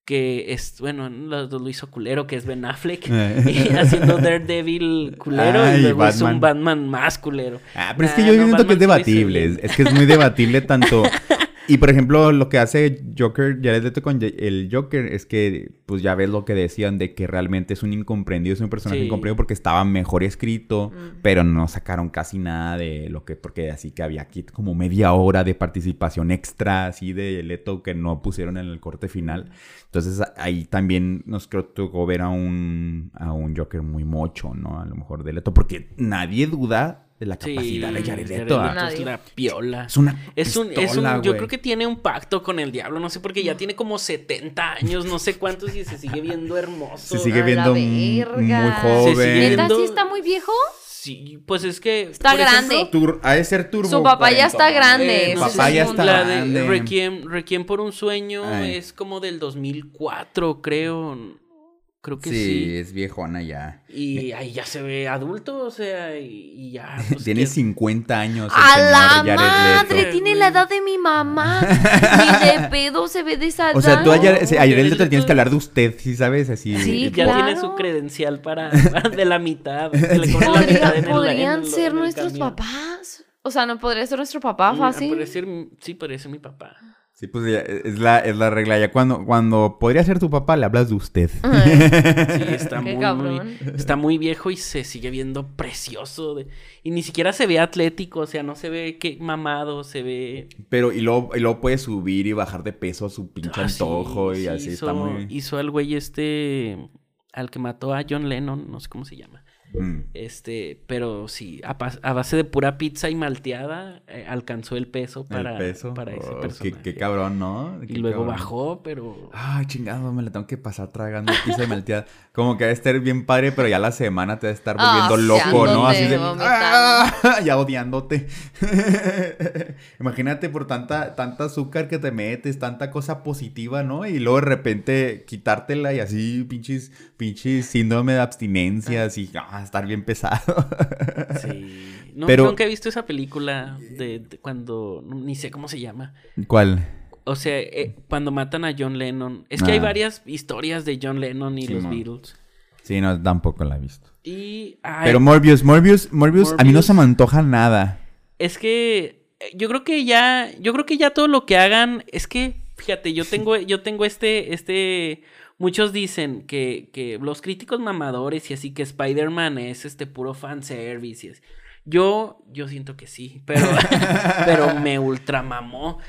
que es bueno los dos lo hizo culero que es Ben Affleck [laughs] y haciendo Daredevil culero Ah, y luego es un Batman. Más culero Ah, pero es que yo no, siento que es Batman lo hizo debatible. Es, es que es muy debatible tanto. [laughs] Y por ejemplo, lo que hace Joker, Jared Leto con el Joker, es que, pues ya ves lo que decían de que realmente es un incomprendido, es un personaje Sí. incomprendido porque estaba mejor escrito, Mm. pero no sacaron casi nada de lo que, porque así que había aquí como media hora de participación extra, así de Leto que no pusieron en el corte final. Entonces ahí también nos creo tocó ver a un, a un Joker muy mocho, ¿no? A lo mejor de Leto, porque nadie duda de la Sí, capacidad de Jared Jared Leto. Ah. es la piola Es una es un, es un yo creo que tiene un pacto con el diablo, no sé porque ya tiene como 70 años, no sé cuántos y se sigue viendo [laughs] hermoso. Se sigue A viendo muy, joven. sigue ¿Neta viendo- sí está muy viejo? Sí, pues es que Está ejemplo, grande. Tur- ha de ser turbo. Su papá ya está grande, Eh, no papá ya está La de grande. Requiem, Requiem por un sueño Ay. es como del 2004, creo. Creo que Sí, sí. es viejona ya. Y ahí ya se ve adulto, o sea, y, y ya. [laughs] pues, Tiene que- 50 años. el ¡A señor la Jared madre! Leto. Tiene la edad de mi mamá. [laughs] Ni de pedo se ve de esa edad. O sea, tú a Jared, No, sí, a Jared Jared Leto le tienes que hablar de usted, ¿sí sabes? Así. Sí, Ya claro. tiene su credencial para, para [laughs] de la mitad. Se le cobra la Podría- mitad en el- podrían en el- ser en el nuestros camión. papás. O sea, no podría ser nuestro papá Mm, fácil. podría ser- sí, podría ser mi papá. Sí, pues ya, es la, es la regla. Ya cuando, cuando podría ser tu papá, le hablas de usted. [laughs] Sí, está muy, muy- está muy viejo y se sigue viendo precioso. de- y ni siquiera se ve atlético, o sea, no se ve que mamado, se ve... Pero, y luego, y luego puede subir y bajar de peso a su pinche Ah, sí, antojo y sí, así hizo, está muy. Hizo al güey este, al que mató a John Lennon, no sé cómo se llama. Mm. Este, pero sí, a, a base de pura pizza y malteada, eh, alcanzó el peso para, el peso. para ese Oh, qué, personaje. qué cabrón, ¿no? Y luego cabrón. bajó, pero... Ay, chingado, me la tengo que pasar tragando pizza y malteada. Como que debe estar bien padre, pero ya la semana te debe estar Ah, volviendo loco, ¿no? Así de... ¡Ah! [laughs] Ya odiándote. [laughs] Imagínate por tanta, tanta azúcar que te metes, tanta cosa positiva, ¿no? Y luego de repente quitártela y así pinches, pinches síndrome de abstinencias y ah, estar bien pesado. [laughs] Sí. No, Pero- Nunca he visto esa película de, de cuando... Ni sé cómo se llama. ¿Cuál? O sea, eh, cuando matan a John Lennon. Es que hay Ah. varias historias de John Lennon y Sí, los. Beatles. Sí, no, tampoco la he visto. Y... ay, Pero Morbius, Morbius, Morbius, a mí no Morbius. se me antoja nada. Es que eh, yo creo que ya, yo creo que ya todo lo que hagan, es que, fíjate, yo tengo, yo tengo este, este, muchos dicen que, que los críticos mamadores y así que Spider-Man es este puro fanservice y es- Yo, yo siento que sí, pero, [laughs] pero me ultramamó. [laughs]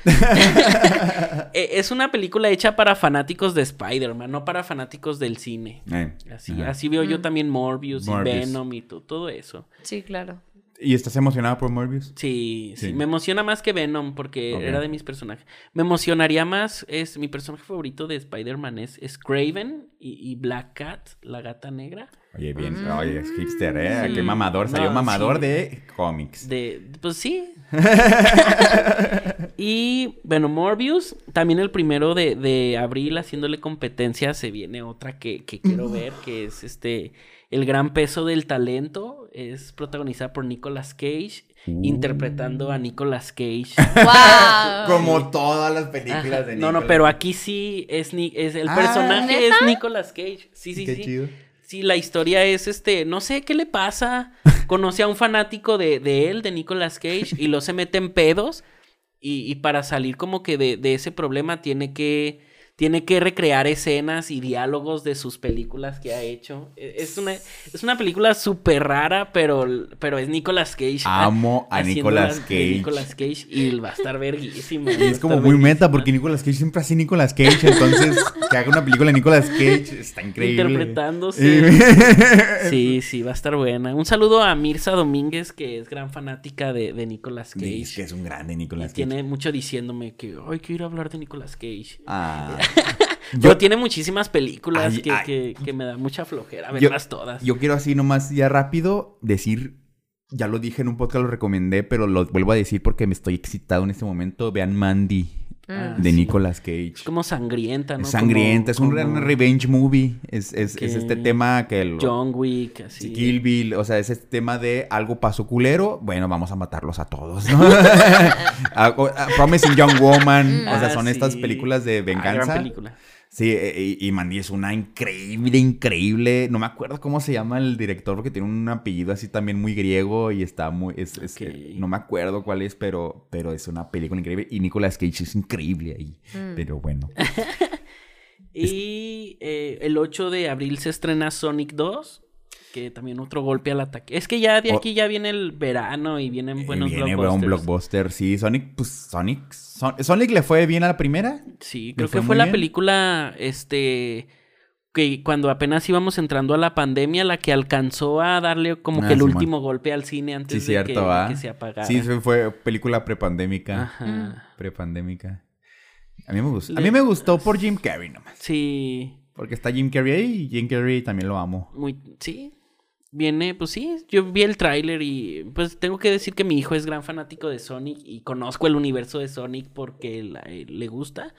Eh, es una película hecha para fanáticos de Spider-Man, no para fanáticos del cine. Eh, Así, así veo yo Mm. también Morbius, Morbius. y Venom y to- todo eso. Sí, claro. ¿Y estás emocionada por Morbius? Sí, sí, Sí. me emociona más que Venom porque era de mis personajes. Me emocionaría más, es mi personaje favorito de Spider-Man es, es Craven y, y Black Cat, la gata negra. Oye, bien, Mm. oye, es hipster, ¿eh? Sí. Qué mamador, salió No, mamador sí. de cómics. De, pues sí. [laughs] y bueno, Morbius, también el primero de, de abril haciéndole competencia, se viene otra que, que quiero ver, que es este El gran peso del talento. Es protagonizada por Nicolas Cage, Uh. interpretando a Nicolas Cage. [laughs] [laughs] ¡Wow! Como todas las películas Ajá. de No, no, Nicolas pero aquí sí es, ni es el Ah, personaje ¿neta? es Nicolas Cage. Sí, sí, Qué sí. chido. Sí, la historia es este, no sé qué le pasa. [laughs] Conoce a un fanático de, de él, de Nicolas Cage, y lo se mete en pedos. Y, y para salir como que de, de ese problema tiene que, tiene que recrear escenas y diálogos de sus películas que ha hecho. E- Es una, es una película súper rara, pero, pero es Nicolas Cage. Amo a Nicolas Cage. Nicolas Cage y va a estar verguísima. Y es como muy meta porque Nicolas Cage siempre hace Nicolas Cage, entonces que haga una película de Nicolas Cage está increíble. Interpretándose. [laughs] Sí, sí, va a estar buena. Un saludo a Mirza Domínguez, que es gran fanática de, de Nicolas Cage. Dice que es un grande Y Nicolas Cage. tiene mucho diciéndome que, ay, quiero ir a hablar de Nicolas Cage. Ah. [laughs] Pero tiene muchísimas películas Ay, que, ay. que- que me da mucha flojera Yo- verlas todas. Yo quiero así nomás ya rápido decir, ya lo dije en un podcast, lo recomendé, pero lo vuelvo a decir porque me estoy excitado en este momento. Vean Mandy Ah, de sí. Nicolas Cage. Es como sangrienta, ¿no? Es sangrienta, es un Como- revenge movie. Es, es, este tema que el, John Wick, así. Kill Bill, o sea, es este tema de algo pasó culero, bueno, vamos a matarlos a todos, ¿no? [laughs] Algo- a Promising Young Woman, o sea, Ah, son estas películas de Ah, gran venganza. película. Sí, e- y, y Mandy es una increíble, increíble. No me acuerdo cómo se llama el director porque tiene un apellido así también muy griego y está muy. Es, es- eh, no me acuerdo cuál es, pero, pero es una película increíble. Y Nicolas Cage es increíble ahí. Mm. Pero bueno. [laughs] Y eh, el 8 de abril se estrena Sonic 2. Que también otro golpe al ataque. Es que ya de aquí ya viene el verano y vienen buenos Eh, viene un blockbusters. blockbuster. Sí, Sonic, pues Sonic. Son- Sonic le fue bien a la primera. Sí, creo fue que fue la bien. película, este, que cuando apenas íbamos entrando a la pandemia, la que alcanzó a darle como Ah, que el último golpe al cine Sí, antes de cierto, que, se apagara. Sí, fue, película prepandémica. Ajá. Prepandémica. A mí me gustó. A mí me gustó por Jim Carrey nomás. Sí, Porque está Jim Carrey ahí y Jim Carrey también lo amo. muy, sí. Viene, pues sí, yo vi el tráiler y pues tengo que decir que mi hijo es gran fanático de Sonic y conozco el universo de Sonic porque la- eh, le gusta.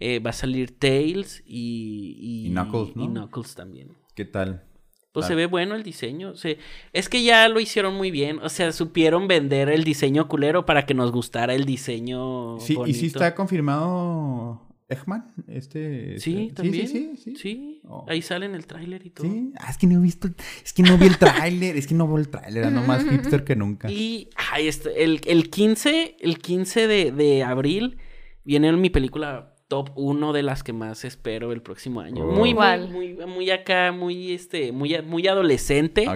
Eh, va a salir Tails y, y, Y Knuckles, ¿no? y Knuckles también. ¿Qué tal? Pues se ve bueno el diseño. se- Es que ya lo hicieron muy bien. O sea, supieron vender el diseño culero para que nos gustara el diseño. Sí, y sí está confirmado Eggman, este... Sí, este- también. Sí, sí, sí. Sí, Oh. ahí sale en el tráiler y todo. Sí. Ah, es que no he visto... Es que no vi el tráiler. es que no vi el tráiler. Ando [laughs] más hipster que nunca. Y ay, este, el, el 15, el 15 de, de abril viene mi película top 1 de las que más espero el próximo año. Oh. Muy, muy, ¿Cuál? muy, muy acá, muy, este, muy, muy adolescente.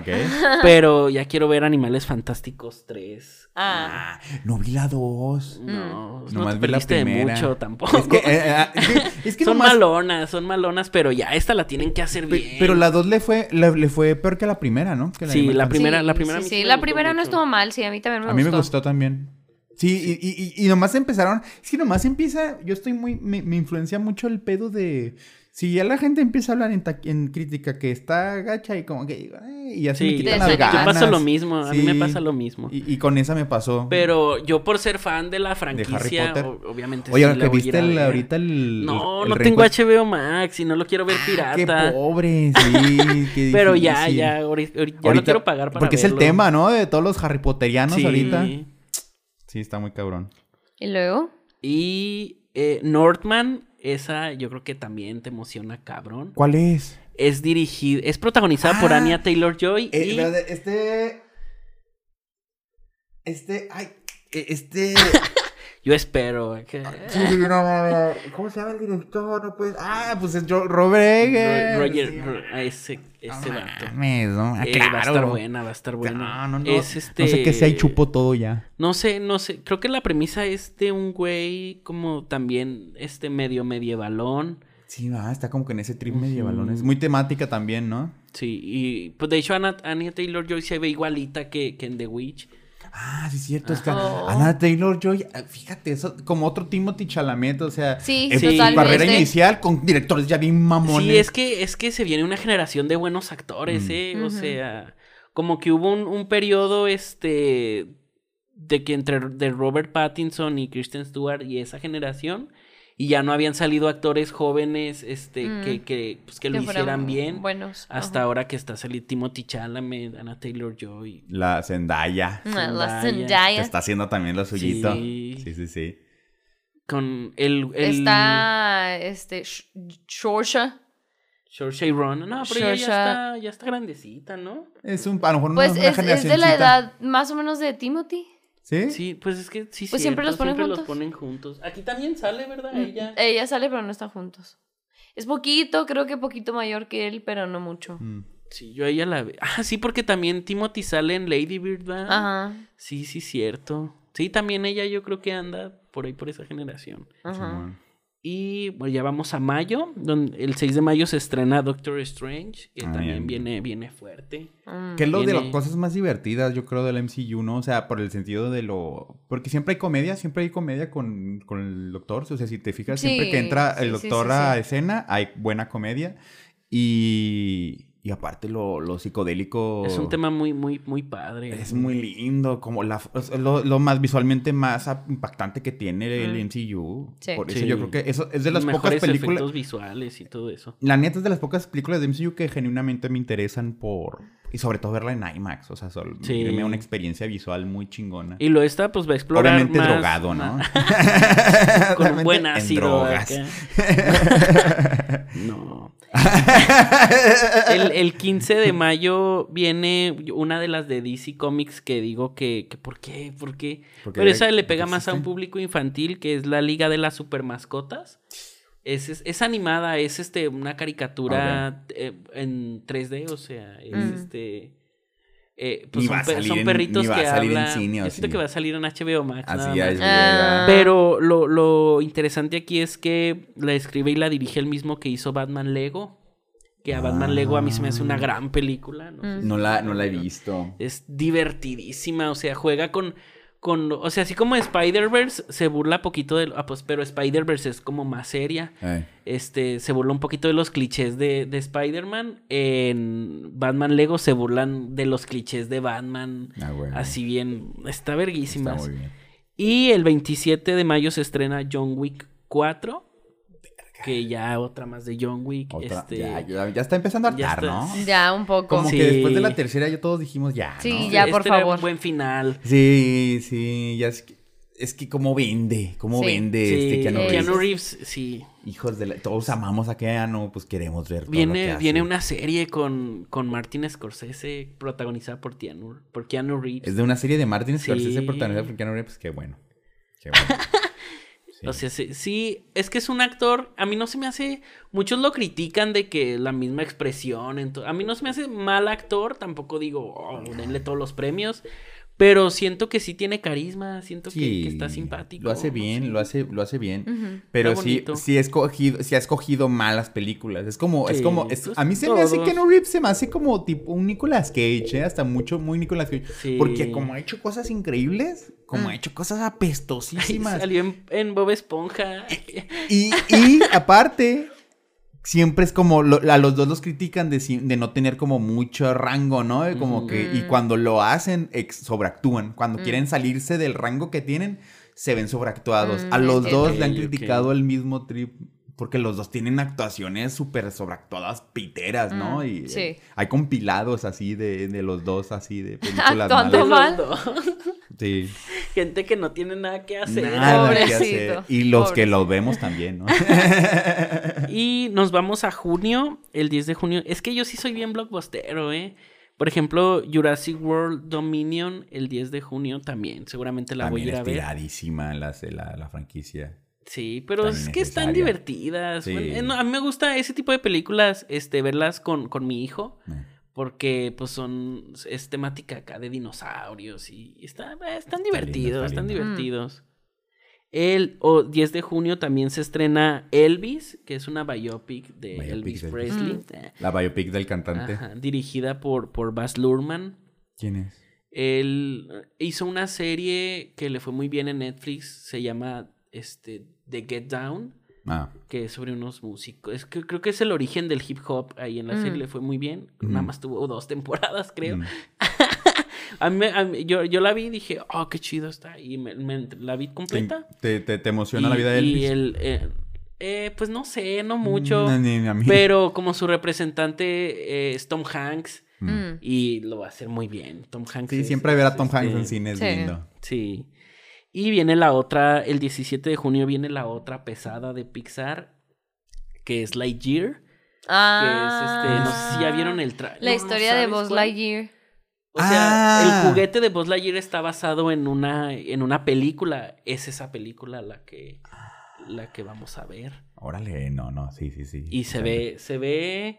Pero ya quiero ver Animales Fantásticos 3. Ah. Ah, no vi la 2. No, no Nomás te vi la perdiste primera. mucho tampoco. Es que, eh, eh, es que, es que son nomás- malonas, son malonas, pero ya esta la tienen que hacer Pe- bien. Pero la 2 le fue, le, le fue peor que la primera, ¿no? Que Sí, la primera, la Sí, primera. a mí Sí, sí sí, me la primera no mucho. estuvo mal, sí, a mí también me A gustó. mí me gustó también. Sí, y, y, y, y nomás empezaron. Es que nomás empieza. Yo estoy muy. Me, me influencia mucho el pedo de. Si ya la gente empieza a hablar en, en crítica que está gacha y como que. y ya se me quitan yo las ganas. paso lo mismo, a mí me pasa lo mismo. Y, y con esa me pasó. Pero yo por ser fan de la franquicia, obviamente Oye, sí la que voy a ir viste el- ahorita el. No, el no tengo HBO Max y no lo quiero ver Ah, Qué pirata. pobre, [laughs] sí. qué pero ya, ya, ahorita, ya Ahorita- lo quiero pagar para Porque es el tema, ¿no? De todos los Harry Potterianos Sí. ahorita. Sí, está muy cabrón. ¿Y luego? Y eh, Northman, esa yo creo que también te emociona, cabrón. ¿Cuál es? Es dirigida, es protagonizada por Ah. Anya Taylor Joy Eh, y este. Este. Ay. eh, Este. [laughs] yo espero que Sí, no, no, no. ¿Cómo se llama el director? No puedes. Ah, pues es Robert Eggers. Ro- Roger, Sí. Ro- ese, ese No vato. mames, ¿no? Ah, Eh, Va a estar claro. buena, va a estar buena. No, no, no. Es este... No sé qué sea y chupo todo ya. No sé, no sé. Creo que la premisa es de un güey como también este medio medievalón. Sí, va, está como que en ese trip medievalón. Es muy temática también, ¿no? Sí, y pues de hecho Anna, Taylor Joy se ve igualita que, que en The Witch. Ah, sí, es cierto. Es que Oh. Ana Taylor Joy, ah, fíjate, eso como otro Timothy Chalamet, o sea, Sí, en sí, su carrera inicial con directores ya bien mamones. Sí, es que, es que se viene una generación de buenos actores, Mm. ¿eh? O sea, como que hubo un, un periodo, este, de que entre de Robert Pattinson y Kristen Stewart y esa generación, y ya no habían salido actores jóvenes, este, Mm. que, que, pues, que lo Que fueran hicieran bien. Buenos. Hasta ajá. ahora que está saliendo Timothy Chalamet, Anna Taylor-Joy. La Zendaya. Ah, La Zendaya. Zendaya. Está haciendo también lo suyito. Sí. Sí, sí, sí. Con el... el Está este Sh- Shorsha. Saoirse Ronan. No, pero ella ya está, ya está grandecita, ¿no? Es un, a lo mejor Pues una, una es, es de la edad más o menos de Timothy. ¿Sí? Sí, pues es que sí, Pues siempre los ponen siempre los juntos. ponen juntos. Aquí también sale, ¿verdad? Ella. Ella sale, pero no están juntos. Es poquito, creo que poquito mayor que él, pero no mucho. Mm. Sí, yo a ella la veo. Ah, sí, porque también Timothy sale en Lady Bird, ¿verdad? Ajá. Sí, sí, cierto. Sí, también ella yo creo que anda por ahí, por esa generación. Ajá. Y bueno, ya vamos a mayo, donde el 6 de mayo se estrena Doctor Strange, que Ah, también bien. viene, viene fuerte. Mm. Que es lo de Viene- las cosas más divertidas, yo creo, del MCU, ¿no? O sea, por el sentido de lo... Porque siempre hay comedia, siempre hay comedia con, con el doctor. O sea, si te fijas, siempre Sí, que entra el sí, sí, doctor sí, a sí. escena, hay buena comedia. Y... Y aparte lo, lo psicodélico... Es un tema muy, muy, muy padre. Es muy lindo, como la, lo, lo más visualmente más impactante que tiene el. MCU. Sí. Por eso Sí. yo creo que eso es de las pocas películas... efectos visuales y todo eso. La neta es de las pocas películas de MCU que genuinamente me interesan por... Y sobre todo verla en IMAX, o sea, sol, Sí. irme a una experiencia visual muy chingona. Y lo esta, pues va a explorar Obviamente más- drogado, ¿no? [laughs] [laughs] con un buen en ácido. drogas. [laughs] no. [laughs] El, el 15 de mayo viene una de las de DC Comics que digo que, que ¿por qué? ¿Por qué? Porque Pero esa ¿por le qué pega más a un público infantil, que es la Liga de las Supermascotas. Es, es, es animada, es este una caricatura eh, en 3D, o sea, es Mm. este... eh, pues Ni son, va a pe- salir son en- perritos ni va a que salir en hablan. cine Yo siento sí. que va a salir en HBO Max. nada Así más. es, Ah. ¿verdad? Pero lo, lo interesante aquí es que la escribe y la dirige el mismo que hizo Batman Lego. Que a Batman Lego a mí se me hace una Ah. gran película. No, sé Mm. si No la, no la he visto. Es divertidísima, o sea, juega con... con o sea, así como Spider-Verse se burla poquito de... Ah, pues, pero Spider-Verse es como más seria. Ay, Este, se burla un poquito de los clichés de, de Spider-Man. En Batman Lego se burlan de los clichés de Batman. ah, bueno. Así bien, está verguísima. Está muy bien. Y el 27 de mayo se estrena John Wick 4. Que ya otra más de John Wick. Otra- este, ya, ya- ya está empezando a hartar. ¿no? Ya, un poco. Como Sí. que después de la tercera ya todos dijimos ya, Sí, ¿no? ya, este por era favor. un buen final. Sí, sí, ya es que, es que cómo vende, cómo Sí. vende Sí, este Keanu Reeves. Keanu Reeves, sí. Hijos de la... Todos amamos a Keanu, pues queremos ver todo lo que Viene, hace. viene una serie con, con Martin Scorsese protagonizada por Keanu, por Keanu Reeves. Es de una serie de Martin Scorsese Sí. protagonizada por Keanu Reeves, pues qué bueno. Qué bueno. [laughs] O sea, sí, sí, es que es un actor, a mí no se me hace, muchos lo critican de que la misma expresión, ento- a mí no se me hace mal actor, tampoco digo, oh, denle todos los premios, pero siento que sí tiene carisma, siento que, que está simpático. Lo hace no bien, lo hace, lo hace bien. Pero Está sí, bonito. sí ha escogido, sí ha escogido malas películas. Es como, es como, es- pues a mí se me hace todos. Keanu Reeves se me hace como tipo un Nicolas Cage, ¿eh? hasta mucho, muy Nicolas Cage. Sí. Porque como ha hecho cosas increíbles, como Mm. ha hecho cosas Ay, apestosísimas. salió en, en Bob Esponja. Y, y aparte, siempre es como, lo- a los dos los critican de, no tener como mucho rango, ¿no? Como que, y Mm. cuando lo hacen, ex- sobreactúan. Cuando Mm. quieren salirse del rango que tienen, se ven sobreactuados. Mm, a los dos le han criticado el mismo trip. Porque los dos tienen actuaciones súper sobreactuadas, piteras, ¿no? Mm, Y sí. eh, hay compilados así de, de los dos, así de [laughs] películas Actuando malas. mal. Sí. Gente que no tiene nada que hacer. Nada que Pobrecito, hacer. Y los que los vemos también, ¿no? [laughs] Y nos vamos a junio, el 10 de junio. Es que yo sí soy bien blockbustero, ¿eh? Por ejemplo, Jurassic World Dominion, el 10 de junio también. Seguramente la voy a ir a ver. tiradísima la, la, la franquicia. Sí, pero Tan es que están divertidas. Sí. Bueno, eh, no, a mí me gusta ese tipo de películas, este, verlas con, con mi hijo. Eh. Porque, pues, son. Es temática acá de dinosaurios. Y está, eh, están lindo, divertidos, está están lindo. divertidos. El o 10 de junio también se estrena Elvis, que es una biopic de Biopic Elvis de- Presley. Mm. Eh, La biopic del cantante. Ajá, dirigida por, por Baz Luhrmann. ¿Quién es? Él hizo una serie que le fue muy bien en Netflix, se llama este, The Get Down, Ah. que es sobre unos músicos. Es que creo que es el origen del hip hop ahí en la serie, Mm. le fue muy bien. Mm. Nada más tuvo dos temporadas, creo. Mm. [laughs] A mí, a mí- yo, yo la vi y dije, oh, qué chido está. Y me, me- la vi completa. ¿Te, te, te emociona la vida de Elvis? Y el, eh, eh, pues no sé, no mucho. Mm, ni- ni a mí. Pero como su representante eh, es Tom Hanks Mm. Mm. y lo va a hacer muy bien. Tom Hanks. Sí, es- siempre ver a es, Tom Hanks este, en cine es sí. lindo. Sí. Y viene la otra, el 17 de junio viene la otra pesada de Pixar, que es Lightyear. Que es este, no sé si ya vieron el trailer. Ah. La historia de Buzz Lightyear. O sea, Ah. el juguete de Buzz Lightyear está basado en una, en una película. Es esa película la que, la que vamos a ver. Órale, no, no, sí, sí, sí. Y se ve, se ve,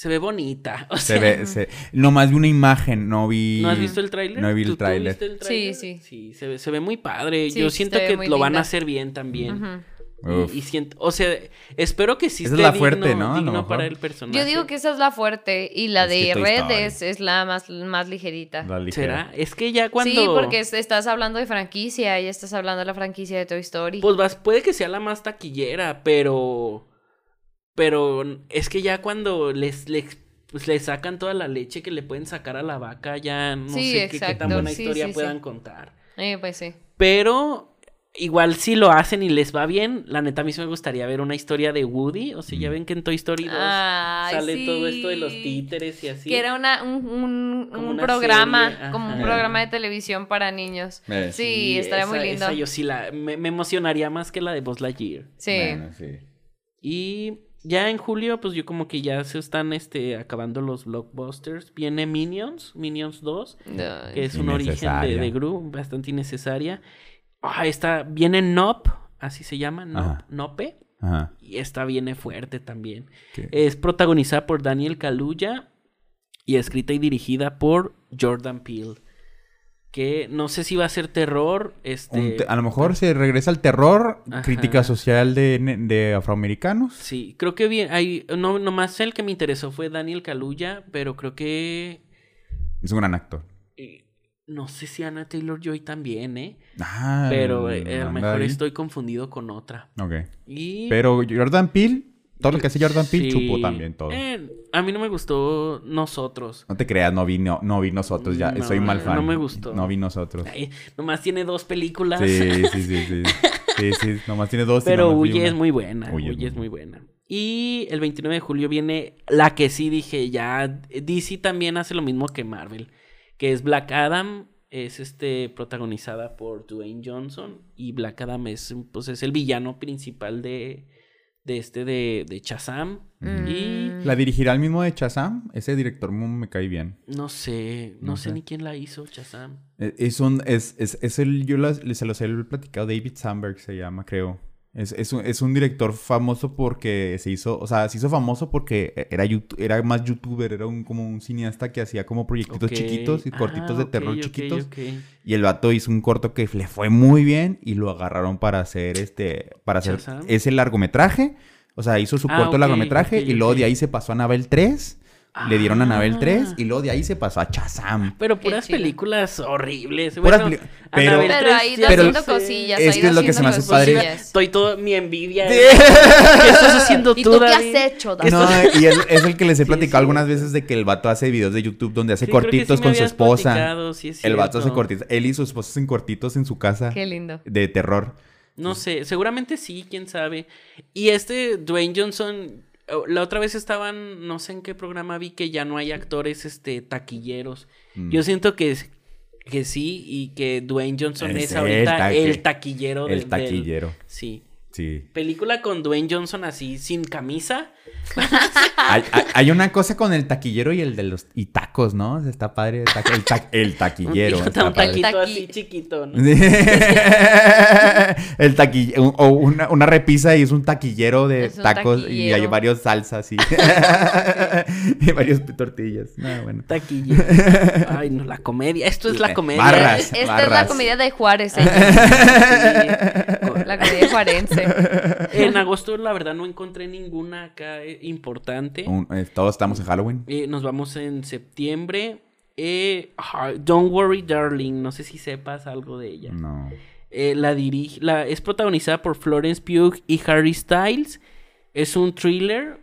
se ve bonita. [laughs] O Se sea, ve, se... Nomás vi una imagen, no vi... ¿No has visto el tráiler? No vi el ¿Tú- tú tráiler. Sí, sí. Sí, se ve, se ve muy padre. Sí, Yo siento se que lo van a hacer bien también. Uf. Y, y siento, o sea, espero que sí Esa es la fuerte, ¿no? Digno para el personaje. Yo digo que esa es la fuerte y la Es de Toy Red Story. es, la más, más ligerita. La ligera. ¿Será? Es que ya cuando... Sí, porque es- estás hablando de franquicia y estás hablando de la franquicia de Toy Story. Pues vas, puede que sea la más taquillera, pero... Pero es que ya cuando les, les, pues, le sacan toda la leche que le pueden sacar a la vaca, ya no Sí, sé qué- qué, tan buena Sí, historia sí, sí. puedan contar. Eh, pues sí. Pero igual si lo hacen y les va bien, la neta a mí sí me gustaría ver una historia de Woody. O sea, ya Mm. ven que en Toy Story 2 Ay, sale todo esto de los títeres y así. Que era una, un, un- Como un una programa, como un programa de televisión para niños. Eh, Sí, estaría muy lindo. esa yo sí la... Me, me emocionaría más que la de Buzz Lightyear. Sí. Bueno, sí. Y ya en julio, pues yo como que ya se están este, acabando los blockbusters. Viene Minions, Minions 2, Ay. que es un origen de, Gru, bastante innecesaria. Ah, está, viene Nop, así se llama, Nop, Ajá. Nope. Ajá. Y esta viene fuerte también. ¿Qué? Es protagonizada por Daniel Kaluuya y escrita y dirigida por Jordan Peele. Que no sé si va a ser terror. Este, te- a lo mejor se regresa al terror, Ajá. crítica social de, de afroamericanos. Sí, creo que bien. Hay, no, nomás el que me interesó fue Daniel Kaluuya, pero creo que. Es un gran actor. eh, no sé si Anna Taylor Joy también, ¿eh? Ah, Pero eh, a lo mejor ahí. estoy confundido con otra. Ok. Y. Pero Jordan Peele, todo lo que hace Jordan Peele, Sí, chupó también todo. eh, a mí no me gustó Nosotros. No te creas, no vi, no, no vi nosotros ya. No, soy mal fan. no me gustó. No vi nosotros. Ay, nomás tiene dos películas. Sí, sí, sí, sí. Sí, sí, nomás tiene dos. Pero Huye es muy buena. Huye Huye, es muy buena. Y el 29 de julio viene la que sí dije ya. DC también hace lo mismo que Marvel. Que es Black Adam. Es este protagonizada por Dwayne Johnson. Y Black Adam es, pues, es el villano principal de, de este de, de Shazam. Y. ¿La dirigirá el mismo de Chazam? Ese director me cae bien. no sé, no, No sé. sé. ni quién la hizo, Shazam. Eh, Es un, es, es, es el, yo las- se los he platicado, David Sandberg se llama, creo. Es, es, un, es un director famoso porque se hizo, o sea, se hizo famoso porque era, youtu- era más youtuber, era un, como un cineasta que hacía como proyectitos chiquitos y cortitos Ah, de ok, terror chiquitos. Y el vato hizo un corto que le fue muy bien y lo agarraron para hacer este, para hacer Shazam. ese largometraje. O sea, hizo su Ah, corto largometraje y luego de ahí se pasó a Anabel 3. Le dieron a Anabel 3 Ah. y luego de ahí se pasó a Chazam. Pero puras películas horribles. Puras Bueno, pero- Pero 3 ahí Pero- haciendo cosillas. Es que es lo que se me hace padre. Estoy todo mi envidia. ¿Qué estás haciendo [laughs] ¿Y tú, tú qué has hecho, David? No, y es, es el que les he platicado sí. algunas veces de que el vato hace videos de YouTube donde hace Sí, cortitos con su esposa. platicado, sí es El vato hace cortitos. Él y su esposa hacen cortitos en su casa Qué lindo. de terror. No sé, seguramente sí, quién sabe. Y este Dwayne Johnson, oh, la otra vez estaban, no sé en qué programa vi que ya no hay actores este taquilleros. Mm. Yo siento que, que sí y que Dwayne Johnson Es es, el ahorita el taquillero El del- taquillero. Sí. Sí. Película con Dwayne Johnson así, sin camisa. Hay, hay- hay una cosa con el taquillero y el de los y tacos, ¿no? Está padre. el ta- El, ta- el taquillero. Un, está un taquito Taqui- así chiquito, ¿no? [laughs] el taquillero. O una, una repisa y es un taquillero de un tacos y hay varios salsas [laughs] y, [laughs] y varios tortillas. No, bueno. Taquillero. Ay, no, la comedia. Esto es la comedia. Barras. Esta es la comedia de Juárez. Sí. La comedia juarense. [laughs] En agosto, la verdad, no encontré ninguna acá eh, importante. Un- eh, todos estamos en Halloween. Eh, nos vamos en septiembre. eh, ah, Don't Worry Darling, no sé si sepas algo de ella. No. Eh, la dirige, la, es protagonizada por Florence Pugh y Harry Styles. Es un thriller,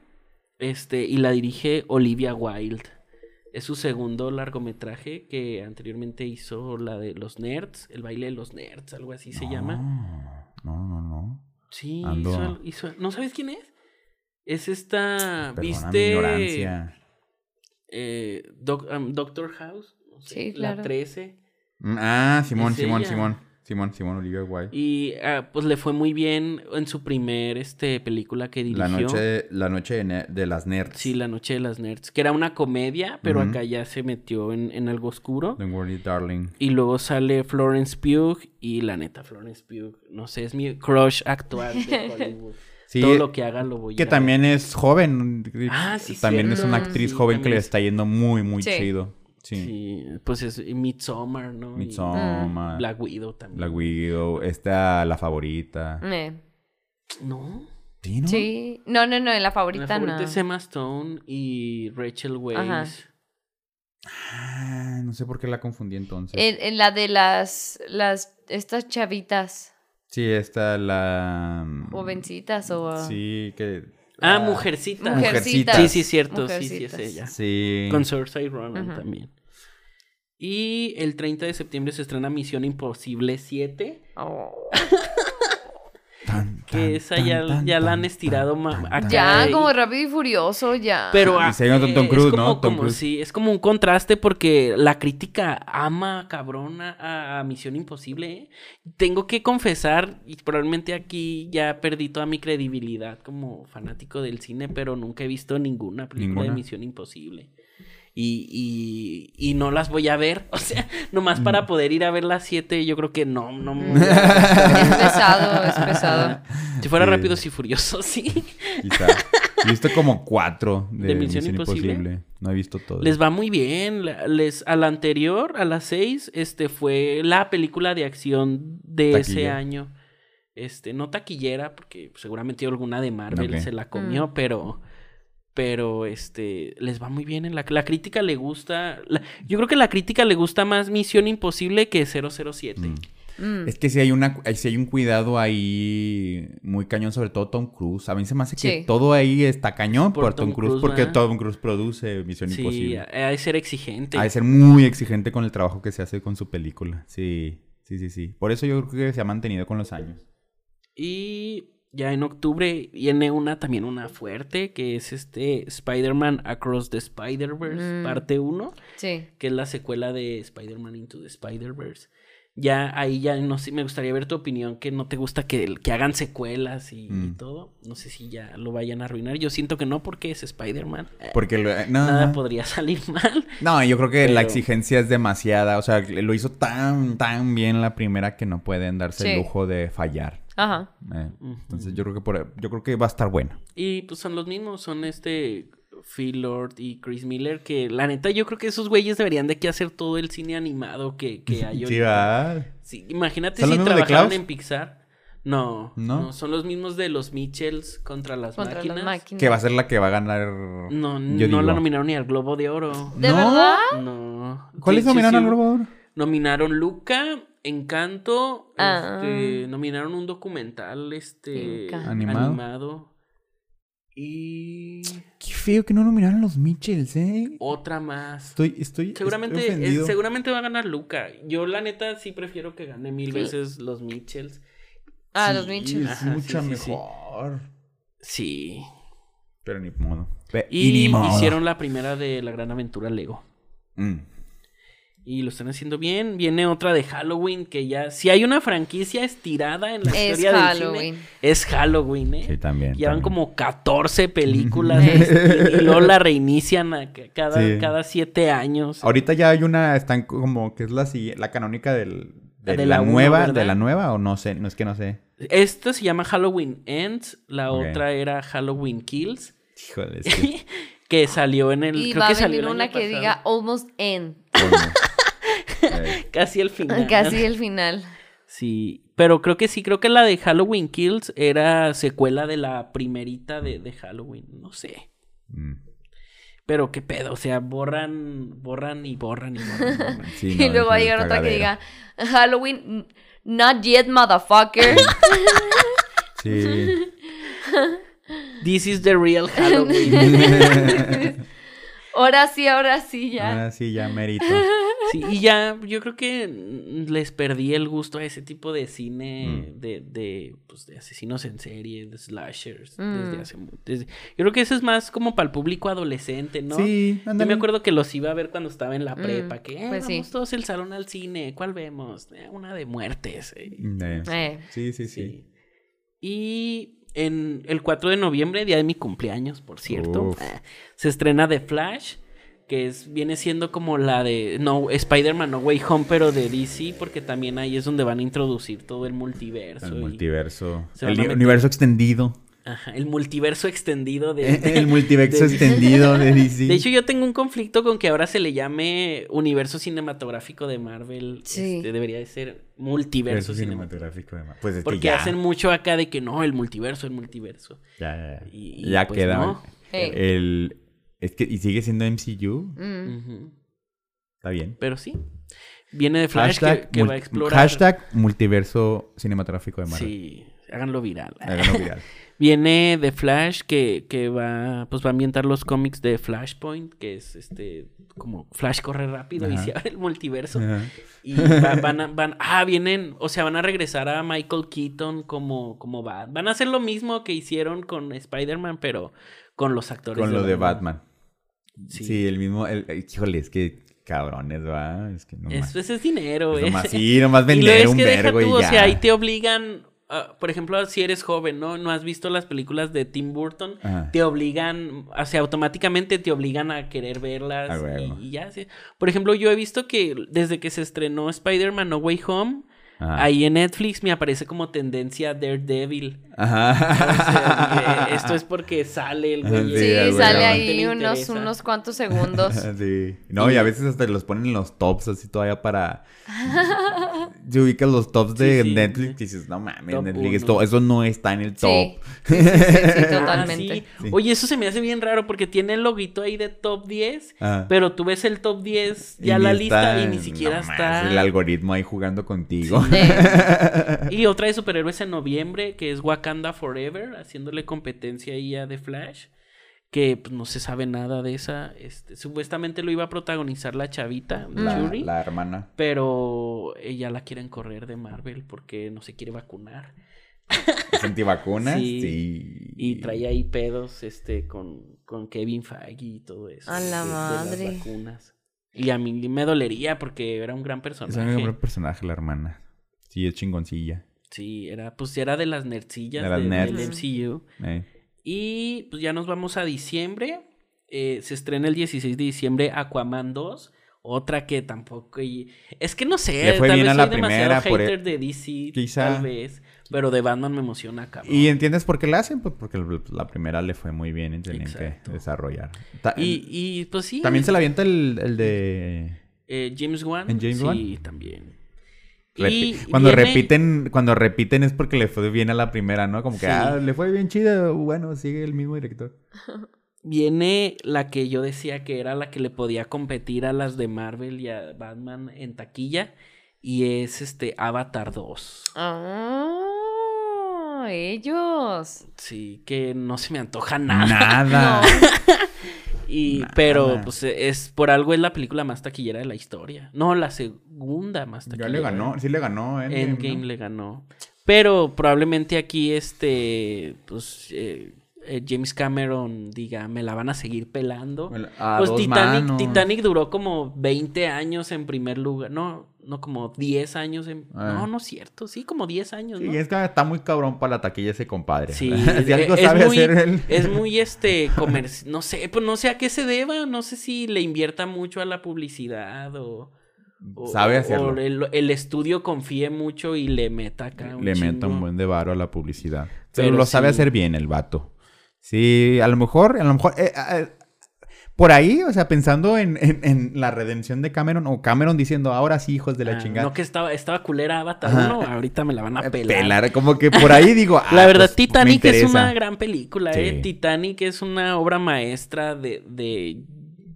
este, y la dirige Olivia Wilde. Es su segundo largometraje que anteriormente hizo la de los nerds, el baile de los nerds, algo así se llama. No, no, no. Sí, Ando- hizo hizo- ¿no sabes quién es? Es esta, Perdona mi ¿viste? ignorancia. eh, Doc- um, Doctor House, no sé, Sí, la claro. 13. Mm, Ah, Simón, Simón, ella. Simón. Simón, Simón, Olivia Wilde. Y ah, pues le fue muy bien en su primer este, película que dirigió. La noche, la noche de, ne- de las nerds. Sí, La Noche de las Nerds, que era una comedia, pero acá ya se metió en, en algo oscuro. Don't worry, darling. Y luego sale Florence Pugh y la neta, Florence Pugh, no sé, es mi crush actual de [laughs] Hollywood. Sí, Todo lo que haga lo voy a Que también es joven. Ah, sí, También es una actriz Sí, joven que le es- está yendo muy, muy Sí. chido. Sí. Sí, pues es Midsommar, ¿no? Y Midsommar, Black Widow también. Black Widow, esta, la favorita. Eh, No. Sí, ¿no? Sí. No, no, no, en la La favorita, favorita no. es Emma Stone y Rachel Weisz. Ajá. Ah, no sé por qué la confundí entonces. En, en la de las, las, estas chavitas, Sí, esta, la... jovencitas o... Sí, que... Ah, Mujercitas. Mujercitas. Sí, sí, cierto. Sí, sí, es Mujercitas. ella. Sí. Con Saoirse Ronan Ujú. también. Y el 30 de septiembre se estrena Misión Imposible 7. Oh. [laughs] Tan, Que esa tan, ya, tan, ya la han estirado acá. Ya, como rápido y furioso, ya. Pero Tom eh, Cruise, es como, ¿no? Tom como- sí, es como un contraste porque la crítica ama cabrón a, a Misión Imposible. ¿eh? Tengo que confesar, y probablemente aquí ya perdí toda mi credibilidad como fanático del cine, pero nunca he visto ninguna película de. Misión Imposible. Y, y, y no las voy a ver. [laughs] O sea, nomás para poder ir a ver las siete, yo creo que no, no. [laughs] Es pesado, es [laughs] pesado. Si fuera Sí. rápidos y furiosos, sí. Quizá. He visto como cuatro de, ¿De Misión Misión, Imposible? Imposible. No he visto todo. Les va muy bien. Les, a la anterior, a las seis, este fue la película de acción de ese año. Este, no taquillera, porque seguramente alguna de Marvel se la comió, Mm. pero. Pero este. Les va muy bien. En la, la crítica le gusta. la- yo creo que la crítica le gusta más Misión Imposible que 007. Mm. Mm. Es que si hay una, sí hay un cuidado ahí muy cañón, sobre todo Tom Cruise. A mí se me hace que Sí. todo ahí está cañón Por por, Tom, Tom Cruise, Cruise, porque ¿verdad? Tom Cruise produce Misión Sí, Imposible. ha de ser exigente. Ha de ser muy exigente con el trabajo que se hace con su película. Sí, sí, sí, sí. Por eso yo creo que se ha mantenido con los años. Y ya en octubre viene una también una fuerte, que es este Spider-Man Across the Spider-Verse, Mm. parte 1, Sí. que es la secuela de Spider-Man Into the Spider-Verse. Ya ahí ya no sé, me gustaría ver tu opinión, que no te gusta que, que hagan secuelas y, y Mm. todo. No sé si ya lo vayan a arruinar. Yo siento que no, porque es Spider-Man. Eh, Porque lo- no, Nada podría salir [laughs] mal. no, yo creo que la exigencia es demasiada. O sea, lo hizo tan, tan bien la primera que no pueden darse Sí. el lujo de fallar. Ajá. Eh. Entonces yo creo que por, yo creo que va a estar buena. Y pues son los mismos, son este Phil Lord y Chris Miller, que la neta yo creo que esos güeyes deberían de que hacer todo el cine animado que, que [laughs] hay Sí, ahorita. va. Sí, imagínate ¿Son si trabajaran en Pixar. No, ¿No? no, son los mismos de los Mitchells contra las Contra máquinas. las máquinas. Que va a ser la que va a ganar. No, Yo no la nominaron ni al Globo de Oro. ¿De ¿No? verdad? No. ¿Cuáles Sí, sí, nominaron sí. al Globo de Oro? Nominaron Luca, Encanto, Ah. este, nominaron un documental este. ¿Animado? animado. Y Qué feo que no nominaron los Mitchells, ¿eh? otra más. Estoy, estoy, Seguramente, estoy eh, seguramente va a ganar Luca. Yo la neta sí prefiero que gane mil veces los Mitchells. Ah, Sí, los Mitchell. Es sí, sí, sí. mejor. Sí. Pero ni modo. Pe- Y ni modo. hicieron la primera de la gran aventura Lego. Mm. Y lo están haciendo bien. Viene otra de Halloween, que ya... Si hay una franquicia estirada en la Es historia del Halloween. cine, es Halloween, ¿eh? Sí, también. Llevan también. como 14 películas este, y luego la reinician a ca- cada, Sí. cada siete años. Ahorita ya hay una, están como que es la, la canónica del, de, De la, la uno, nueva, ¿verdad? de la nueva o no sé, no es que no sé. Esta se llama Halloween Ends, la Ok. otra era Halloween Kills. Híjole, es que- [laughs] salió en el. Y creo va que a salió venir el una que pasado. diga Almost End. coño. Casi el final. Casi el final. Sí. Pero creo que sí, creo que la de Halloween Kills era secuela de la primerita de, de Halloween. No sé. mm. Pero qué pedo, o sea, borran, borran y borran y borran. y borran. [laughs] Sí, y no, luego va a llegar otra que diga, Halloween, not yet, motherfucker. [laughs] Sí. This is the real Halloween. [laughs] ahora sí, ahora sí, ya. Ahora sí, ya mérito. Sí, y ya, yo creo que mm, les perdí el gusto a ese tipo de cine Mm. de, de, pues, de asesinos en serie, de slashers, Mm. desde hace mu- desde- Yo creo que eso es más como para el público adolescente, ¿no? Sí, Yo ándale. me acuerdo que los iba a ver cuando estaba en la Mm, prepa, que eh, pues sí. vamos todos el salón al cine, ¿cuál vemos? "Eh, una de muertes. eh". Sí, sí, sí. Sí. Y en el 4 de noviembre, día de mi cumpleaños, por cierto, Uf. eh, se estrena The Flash, que es, viene siendo como la de no Spider-Man No Way Home, pero de DC, porque también ahí es donde van a introducir todo el multiverso. El y- multiverso. El universo extendido. Ajá, el multiverso extendido de... [laughs] El multiverso de- extendido de DC. De hecho, yo tengo un conflicto con que ahora se le llame universo cinematográfico de Marvel. Sí. Este, debería de ser multiverso Universo cinematográfico. cinematográfico. de Mar- Pues es Porque que ya, hacen mucho acá de que no, el multiverso, el multiverso. ya, ya, ya. Y- y Ya pues queda. no. El, es que, y sigue siendo MCU. Mm. Está bien. Pero sí. Viene de Flash que, Hashtag, que va a explorar. hashtag multiverso cinematográfico de Marvel. Sí, háganlo viral. Háganlo viral. [laughs] Viene de Flash que, que va, pues va a ambientar los cómics de Flashpoint, que es este, como Flash corre rápido y se abre el multiverso. Ajá. Y va- van a, van, ah, vienen, o sea, van a regresar a Michael Keaton como, como Bat. Van a hacer lo mismo que hicieron con Spider-Man, pero con los actores. Con lo de Batman. Sí. Sí, el mismo. El, el- híjole, es que cabrones, va. Es que no más. Eso, eso es dinero, Es eh. nomás, sí, [laughs] nomás Y vender es un que deja vergo tú, y o ya. sea, ahí te obligan, ah, por ejemplo, si eres joven, ¿no? No has visto las películas de Tim Burton, Ajá. te obligan, o sea, automáticamente te obligan a querer verlas huevo. y, y ya, sí. Por ejemplo, yo he visto que desde que se estrenó Spider-Man No Way Home, Ajá. ahí en Netflix me aparece como tendencia Daredevil. O Ajá. sea, esto es porque sale el güey. Sí, sale ahí unos, unos cuantos segundos. [laughs] Sí. No, y a veces hasta los ponen en los tops así todavía para. [laughs] Si ubicas los tops de Sí, sí. Netflix y dices, no mames, Top Netflix, esto, eso no está en el top. Sí. Sí, sí, sí, [laughs] sí, Ah, totalmente. sí. Sí. Oye, eso se me hace bien raro porque tiene el loguito ahí de top 10, Ajá. pero tú ves el top 10 Y ya ni la está- lista y ni siquiera no está. mames, el algoritmo ahí jugando contigo. [laughs] [laughs] Y otra de superhéroes en noviembre, que es Wakanda Forever, haciéndole competencia ahí a The Flash, que pues, no se sabe nada de esa. Este, supuestamente lo iba a protagonizar la chavita, La, Shuri, la hermana. pero ella la quieren correr de Marvel porque no se quiere vacunar. ¿Es antivacunas? [laughs] Sí. Sí. Y trae ahí pedos este, con, con Kevin Feige y todo eso. A la de- de madre. las vacunas. Y a mí me dolería porque era un gran Es personaje. un buen personaje, la hermana. Sí, es chingoncilla. Sí, era, pues era de las nerdcillas De las de- del. MCU. Eh. Y pues ya nos vamos a diciembre. Eh, se estrena el 16 de diciembre Aquaman 2. Otra que tampoco. y- Es que no sé. Le fue tal bien vez a la soy demasiado primera por hater el- de DC. Quizá. Tal vez. Pero de Batman me emociona, cabrón. ¿Y entiendes por qué la hacen? Pues porque la primera le fue muy bien y tenían Exacto. que desarrollar. Ta- Y, y, pues sí. También se la avienta el, el de... eh, James Wan. ¿En James sí, Wan? también. Repi- Y cuando viene- repiten, cuando repiten es porque le fue bien a la primera, ¿no? Como que, Sí. ah, le fue bien chida, bueno, sigue el mismo director. [laughs] Viene la que yo decía que era la que le podía competir a las de Marvel y a Batman en taquilla. Y es este Avatar 2. Ah, ellos. Sí, que no se me antoja nada. Nada. [laughs] [laughs] Y, pero, pues, es por algo es la película más taquillera de la historia. No, la segunda más Ya taquillera. le ganó, sí le ganó Endgame, Endgame ¿no? le ganó. Pero probablemente aquí, este, pues, eh, eh, James Cameron diga, me la van a seguir pelando. A pues dos Titanic, manos. Titanic duró como 20 años en primer lugar. No, no como 10 años en... Ah. No, no es cierto. Sí, como 10 años, ¿no? Sí, es que está muy cabrón para la taquilla ese compadre. Sí, [laughs] si algo es sabe muy, hacer él. es muy este comerci- no sé, pues no sé a qué se deba, no sé si le invierta mucho a la publicidad o, o- Sabe o hacerlo. el, el estudio confíe mucho y le meta acá un Le meta un buen de varo a la publicidad. Pero, Pero lo sabe sí. hacer bien el vato. Sí, a lo mejor, a lo mejor... eh, eh, por ahí, o sea, pensando en, en- en la redención de Cameron, o Cameron diciendo, ahora sí, hijos de la Ah, chingada. No que estaba, estaba culera Avatar Ajá. 1, ahorita me la van a Eh, pelar. pelar, como que por ahí digo... [laughs] La ah, verdad, pues, Titanic es una gran película, ¿eh? Titanic es una obra maestra de, de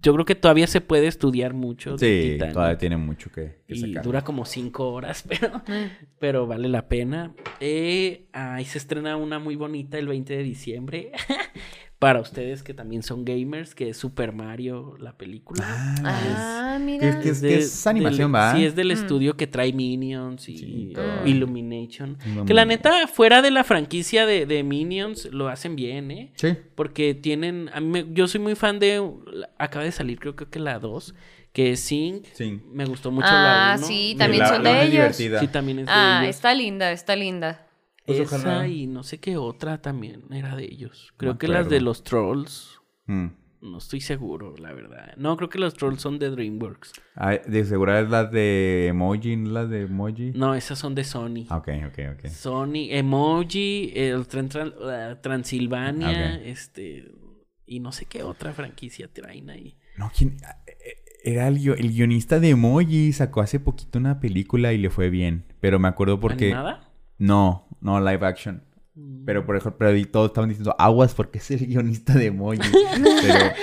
yo creo que todavía se puede estudiar mucho. de Sí, Titanic. todavía tiene mucho que, que Y sacar. dura como cinco horas, [laughs] pero, Mm. pero vale la pena. Eh, ahí se estrena una muy bonita el 20 de diciembre. [laughs] Para ustedes que también son gamers, que es Super Mario, la película. Ah, Que mira. es, que es, de- que es animación, del- ¿va? Sí, es del Mm. estudio que trae Minions y Sí. Illumination. Que la neta, fuera de la franquicia de, de Minions, lo hacen bien, ¿eh? Sí. Porque tienen. A mí me- yo soy muy fan de. Acaba de salir, creo, creo que la 2. Que es Sync. Sí. Me gustó mucho Ah, la 1. sí, Me- también La- son la de es ellos. divertida. Sí, también es de Ah, ellos. está linda, está linda. Pues Esa ojalá. y no sé qué otra también era de ellos. Creo que las de los Trolls. Mm. No estoy seguro, la verdad. No, creo que los Trolls son de DreamWorks. Ah, de seguro es la de Emoji, ¿no la de Emoji. No, esas son de Sony. Ah, Ok, ok, ok. Sony, Emoji, el Tren la Transilvania, Ok. este. Y no sé qué otra franquicia traen ahí. No, ¿quién? Era el, el guionista de Emoji. Sacó hace poquito una película y le fue bien. Pero me acuerdo porque... ¿Animada? No, no live action. Pero por ejemplo, pero y todos estaban diciendo aguas porque es el guionista de Emoji. pero. [laughs]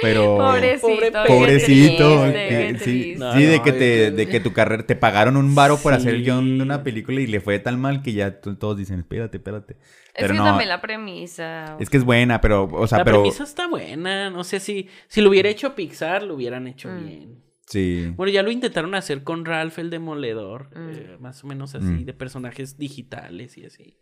Pero. Pobrecito. Pobrecito. triste, que- qué sí, triste. No, sí, de que es te, de que tu carrera te pagaron un varo por hacer el guion de una película y le fue tan mal que ya to- todos dicen, espérate, espérate. Es Pero que no, también la premisa. es que es buena, pero, o sea, la pero premisa está buena. No sé si, si lo hubiera hecho Pixar, lo hubieran hecho Mm. bien. Sí. Bueno, ya lo intentaron hacer con Ralph el Demoledor. Mm. eh, más o menos así, Mm. de personajes digitales y así.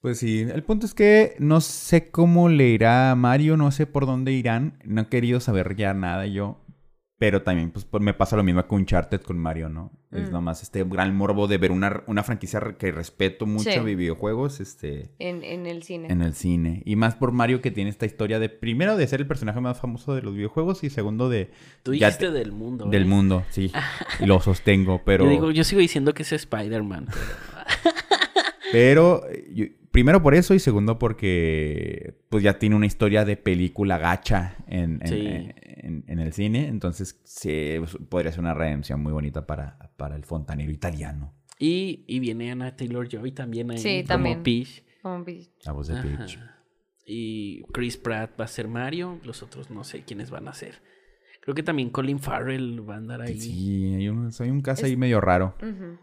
Pues sí, el punto es que no sé cómo le irá a Mario, no sé por dónde irán, no he querido saber ya nada yo, pero también pues, pues, me pasa lo mismo con Uncharted con Mario, ¿no? Es Mm. nomás este gran morbo de ver una, una franquicia que respeto mucho Sí. de videojuegos, este, En, en el cine. en el cine. Y más por Mario que tiene esta historia de, primero, de ser el personaje más famoso de los videojuegos y segundo de... Tú dijiste te- del mundo. Del ¿eh? mundo, sí. [laughs] y lo sostengo, pero... Yo, digo, yo sigo diciendo que es Spider-Man. pero- Pero, yo- primero por eso y segundo porque pues ya tiene una historia de película gacha en, en, Sí. en- en el cine. Entonces sí, pues, podría ser una redención muy bonita para, para el fontanero italiano. Y, y viene Anna Taylor Joy también ahí. Sí, como también. Peach. Como vi- La voz de Ajá. Peach. Y Chris Pratt va a ser Mario. Los otros no sé quiénes van a ser. Creo que también Colin Farrell va a andar ahí. Sí, hay un, hay un caso Es- ahí medio raro. Ujú.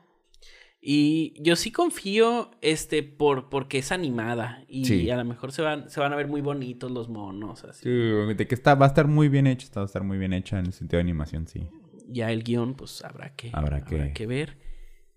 Y yo sí confío, este, por, porque es animada. Y Sí. a lo mejor se van, se van a ver muy bonitos los monos. Así. Sí, de que está, va a estar muy bien hecha, está, va a estar muy bien hecha en el sentido de animación, sí. Ya el guion, pues habrá que, Habrá que- ver.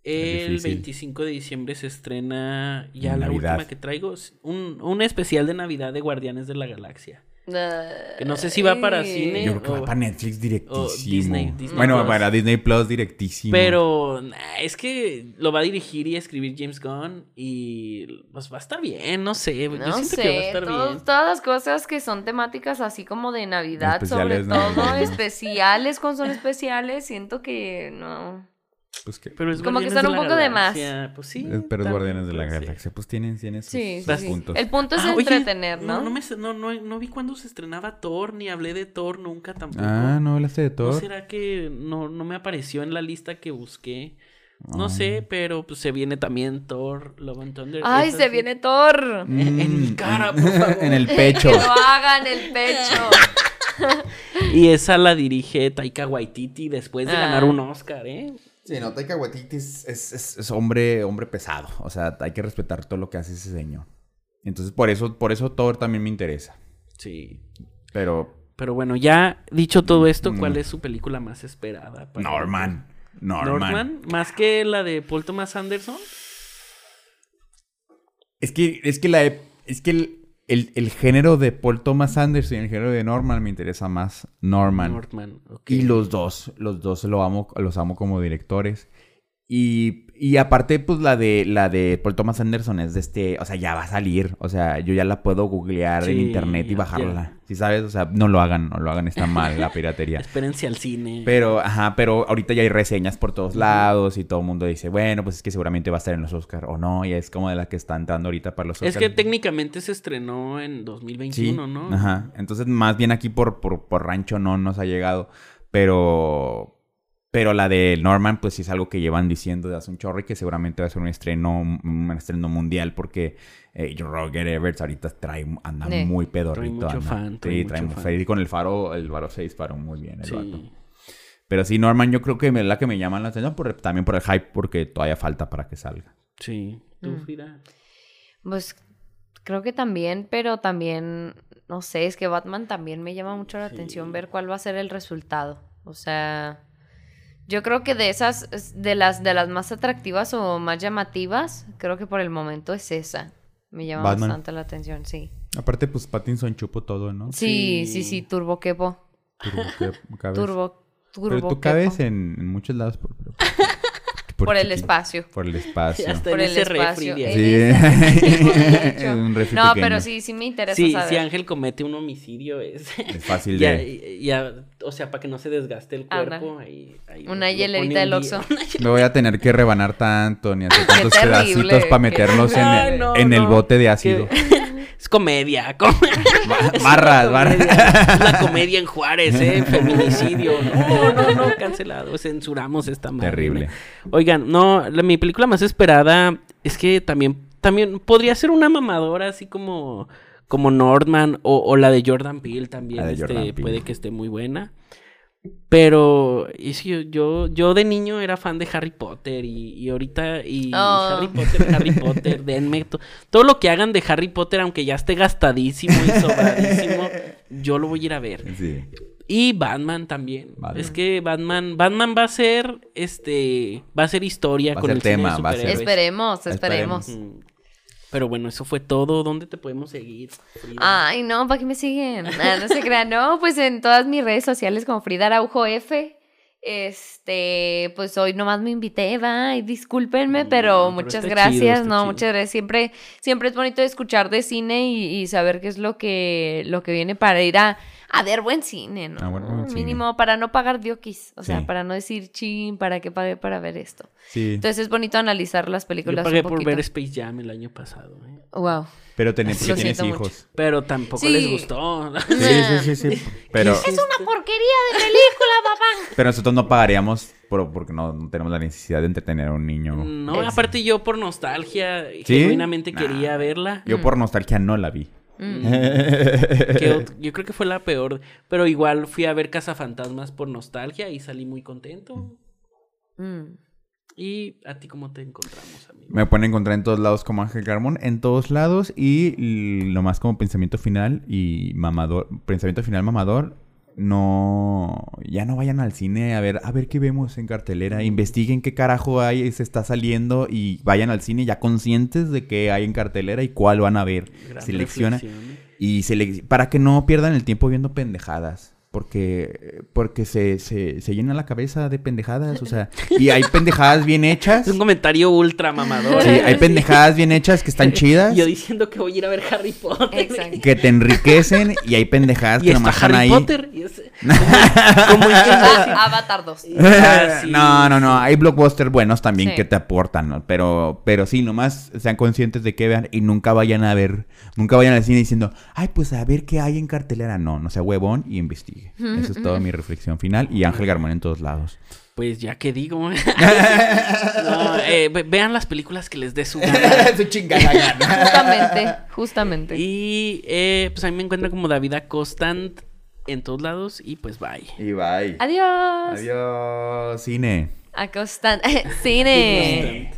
El difícil. 25 de diciembre se estrena ya En la Navidad. última que traigo, un, un especial de Navidad de Guardianes de la Galaxia. Ah, Que no sé si va para cine. Yo creo que o- va para Netflix directísimo. Disney- Disney bueno, Plus. para Disney Plus directísimo. Pero nah, es que lo va a dirigir y escribir James Gunn y pues va a estar bien, no sé. yo No siento que va a estar bien. todas las cosas que son temáticas así como de Navidad, sobre todo especiales, con son especiales, siento que no. Pues que- Pero es Como que de un poco de más. Pues sí. Eh, Pero es Guardianes de la. Galaxia. Pues tienen, tienen sus, Sí, sus sí, puntos. El punto es Ah, oye, entretener, ¿no? No, no, me, no, no, no vi cuándo se estrenaba Thor, ni hablé de Thor nunca tampoco. Ah, no hablaste de ¿No Thor. será que no, no me apareció en la lista que busqué? No sé, pero pues se viene también Thor, Love and Thunder. Ay, se sí. viene Thor. En- en mi Mm, cara, mm, por [laughs] favor. en el pecho. Que lo hagan el pecho. [laughs] Y esa la dirige Taika Waititi después de Ah. ganar un Oscar, ¿eh? Sí, no, Taika Waititi es, es- es- es hombre, hombre pesado. O sea, hay que respetar todo lo que hace ese señor. Entonces, por eso, por eso Thor también me interesa. Sí. Pero Pero bueno, ya dicho todo esto, ¿cuál Mm. es su película más esperada? para- Norman. Norman. Norman. ¿Más que la de Paul Thomas Anderson? Es que, es que la es que el, el- el género de Paul Thomas Anderson y el género de Norman me interesa más Norman. Y los dos, los dos lo amo, los amo como directores. Y, y aparte, pues la de la de Paul Thomas Anderson es de este, o sea, ya va a salir. O sea, yo ya la puedo googlear en Sí, internet y bajarla. ¿Sí sabes? O sea, no lo hagan, no lo hagan, está mal la piratería. [laughs] Espérense al cine. Pero, ajá, pero ahorita ya hay reseñas por todos lados y todo el mundo dice, bueno, pues es que seguramente va a estar en los Oscars o no, y es como de la que está entrando ahorita para los Oscars. es que técnicamente se estrenó en 2021, ¿no? Ajá. Entonces, más bien aquí por, por, por rancho no nos ha llegado. Pero. Pero la de Norman, pues sí es algo que llevan diciendo de hace un chorro y que seguramente va a ser un estreno, un estreno mundial porque eh, Roger Everts ahorita trae, anda Sí. muy pedorrito. Trae mucho anda. fan, trae sí, mucho trae fan. y con el faro, el faro se disparó muy bien el vato. Sí. Pero sí, Norman, yo creo que es la que me llama la atención por- también por el hype, porque todavía falta para que salga. Sí. ¿Tú, Mm. Frida? Pues creo que también, pero también, no sé, es que Batman también me llama mucho la atención ver cuál va a ser el resultado. O sea, yo creo que de esas, es- de las, de las más atractivas o más llamativas, creo que por el momento es esa. Me llama Batman. bastante la atención, sí. Aparte, pues Pattinson chupo todo, ¿no? Sí, sí, Sí. sí, Turbo Kepo. Turbo, que- cabes. Turbo, Turbo Pero tú Kepo. cabes en, en muchos lados por, por- Por [laughs] el chiquito. espacio. Por el [laughs] espacio. Por el ese espacio. refri de ahí. Sí. Hecho. [laughs] Un refri No, pequeño. pero sí, sí me interesa Sí, saber. si Ángel comete un homicidio es... Es fácil [laughs] ya, de... ya, o sea, para que no se desgaste el cuerpo. Ahí, ahí Una hielerita del. Oxxo. Me voy a tener que rebanar tanto, ni hacer tantos pedacitos para qué meterlos en, el, no, en el no. bote de ácido. Es comedia, com- [laughs] Es Barras, barras. La comedia en Juárez, ¿eh? [laughs] Feminicidio. No, no, no, cancelado. Censuramos esta madre. Terrible. Oigan, no, la- mi película más esperada es que también, también podría ser una mamadora así como, como Nordman o, o la de Jordan Peele también. Este, Jordan Peele. Puede que esté muy buena. Pero es que yo, yo de niño era fan de Harry Potter y, y ahorita y Oh. Harry Potter, Harry Potter, denme to- todo lo que hagan de Harry Potter, aunque ya esté gastadísimo y sobradísimo, yo lo voy a ir a ver. Sí. Y Batman también. Batman. Es que Batman, Batman va a ser, este, va a ser historia Va con ser el cine de tema, va a ser-. Esperemos, Esperemos. esperemos. Mm. Pero bueno, eso fue todo. ¿Dónde te podemos seguir? Frida? Ay, no, ¿para qué me siguen? Ah, no se crean, no, pues en todas mis redes sociales como Frida Araujo F. Este, pues hoy nomás me invité, va, y discúlpenme, No, pero pero muchas gracias, chido, no, chido. muchas gracias. Siempre, siempre es bonito escuchar de cine y, y saber qué es lo que, lo que viene para ir a, a ver buen cine, ¿no? A ver buen cine. Mínimo para no pagar diokis, o sea, Sí. para no decir chin, para qué pagué para ver esto. Sí. Entonces es bonito analizar las Yo películas pagué un por ver Space Jam el año pasado. ¿eh? Wow. Pero tenés, porque tienes mucho. hijos. Pero tampoco Sí. les gustó. Sí, sí, sí, sí. Pero, Es una porquería de película, papá. pero nosotros no pagaríamos por- porque no, no tenemos la necesidad de entretener a un niño. No, aparte yo por nostalgia, ¿Sí? genuinamente Nah. quería verla. Yo por nostalgia no la vi. Mm. [laughs] Que yo creo que fue la peor. Pero igual fui a ver Cazafantasmas por nostalgia y salí muy contento. Mm. ¿Y a ti cómo te encontramos, amigo? Me pueden encontrar en todos lados como Ángel Carmón, en todos lados. Y lo más como pensamiento final y mamador. Pensamiento final mamador. No. Ya no vayan al cine a ver, a ver qué vemos en cartelera. Investiguen qué carajo hay, se está saliendo. Y vayan al cine ya conscientes de qué hay en cartelera y cuál van a ver. Gran Selecciona. reflexión. Y sele- para que no pierdan el tiempo viendo pendejadas. Porque, porque se, se, se llena la cabeza de pendejadas. O sea, y hay pendejadas bien hechas. Es un comentario ultra mamador. Sí, hay pendejadas bien hechas que están chidas. Yo diciendo que voy a ir a ver Harry Potter. Exacto. Que te enriquecen y hay pendejadas Y que nomás están Harry ahí. Potter. y es- [laughs] como, Ah, Avatar 2. Ah, sí. no, no, no. Hay blockbusters buenos también Sí. que te aportan, ¿no? Pero, pero sí, nomás sean conscientes de que vean y nunca vayan a ver, nunca vayan al cine diciendo, ay, pues a ver qué hay en cartelera. No, no sea huevón y investigue. Eso es toda mi reflexión final. Y Ángel Garmón en todos lados. Pues ya que digo. [laughs] [laughs] No, eh, ve- vean las películas que les dé su gana. [laughs] Su chingada gana. Justamente, justamente. Y eh, pues a mí me encuentran como David Acostant en todos lados. Y pues bye. Y bye. Adiós. Adiós, cine. Acostan. Cine.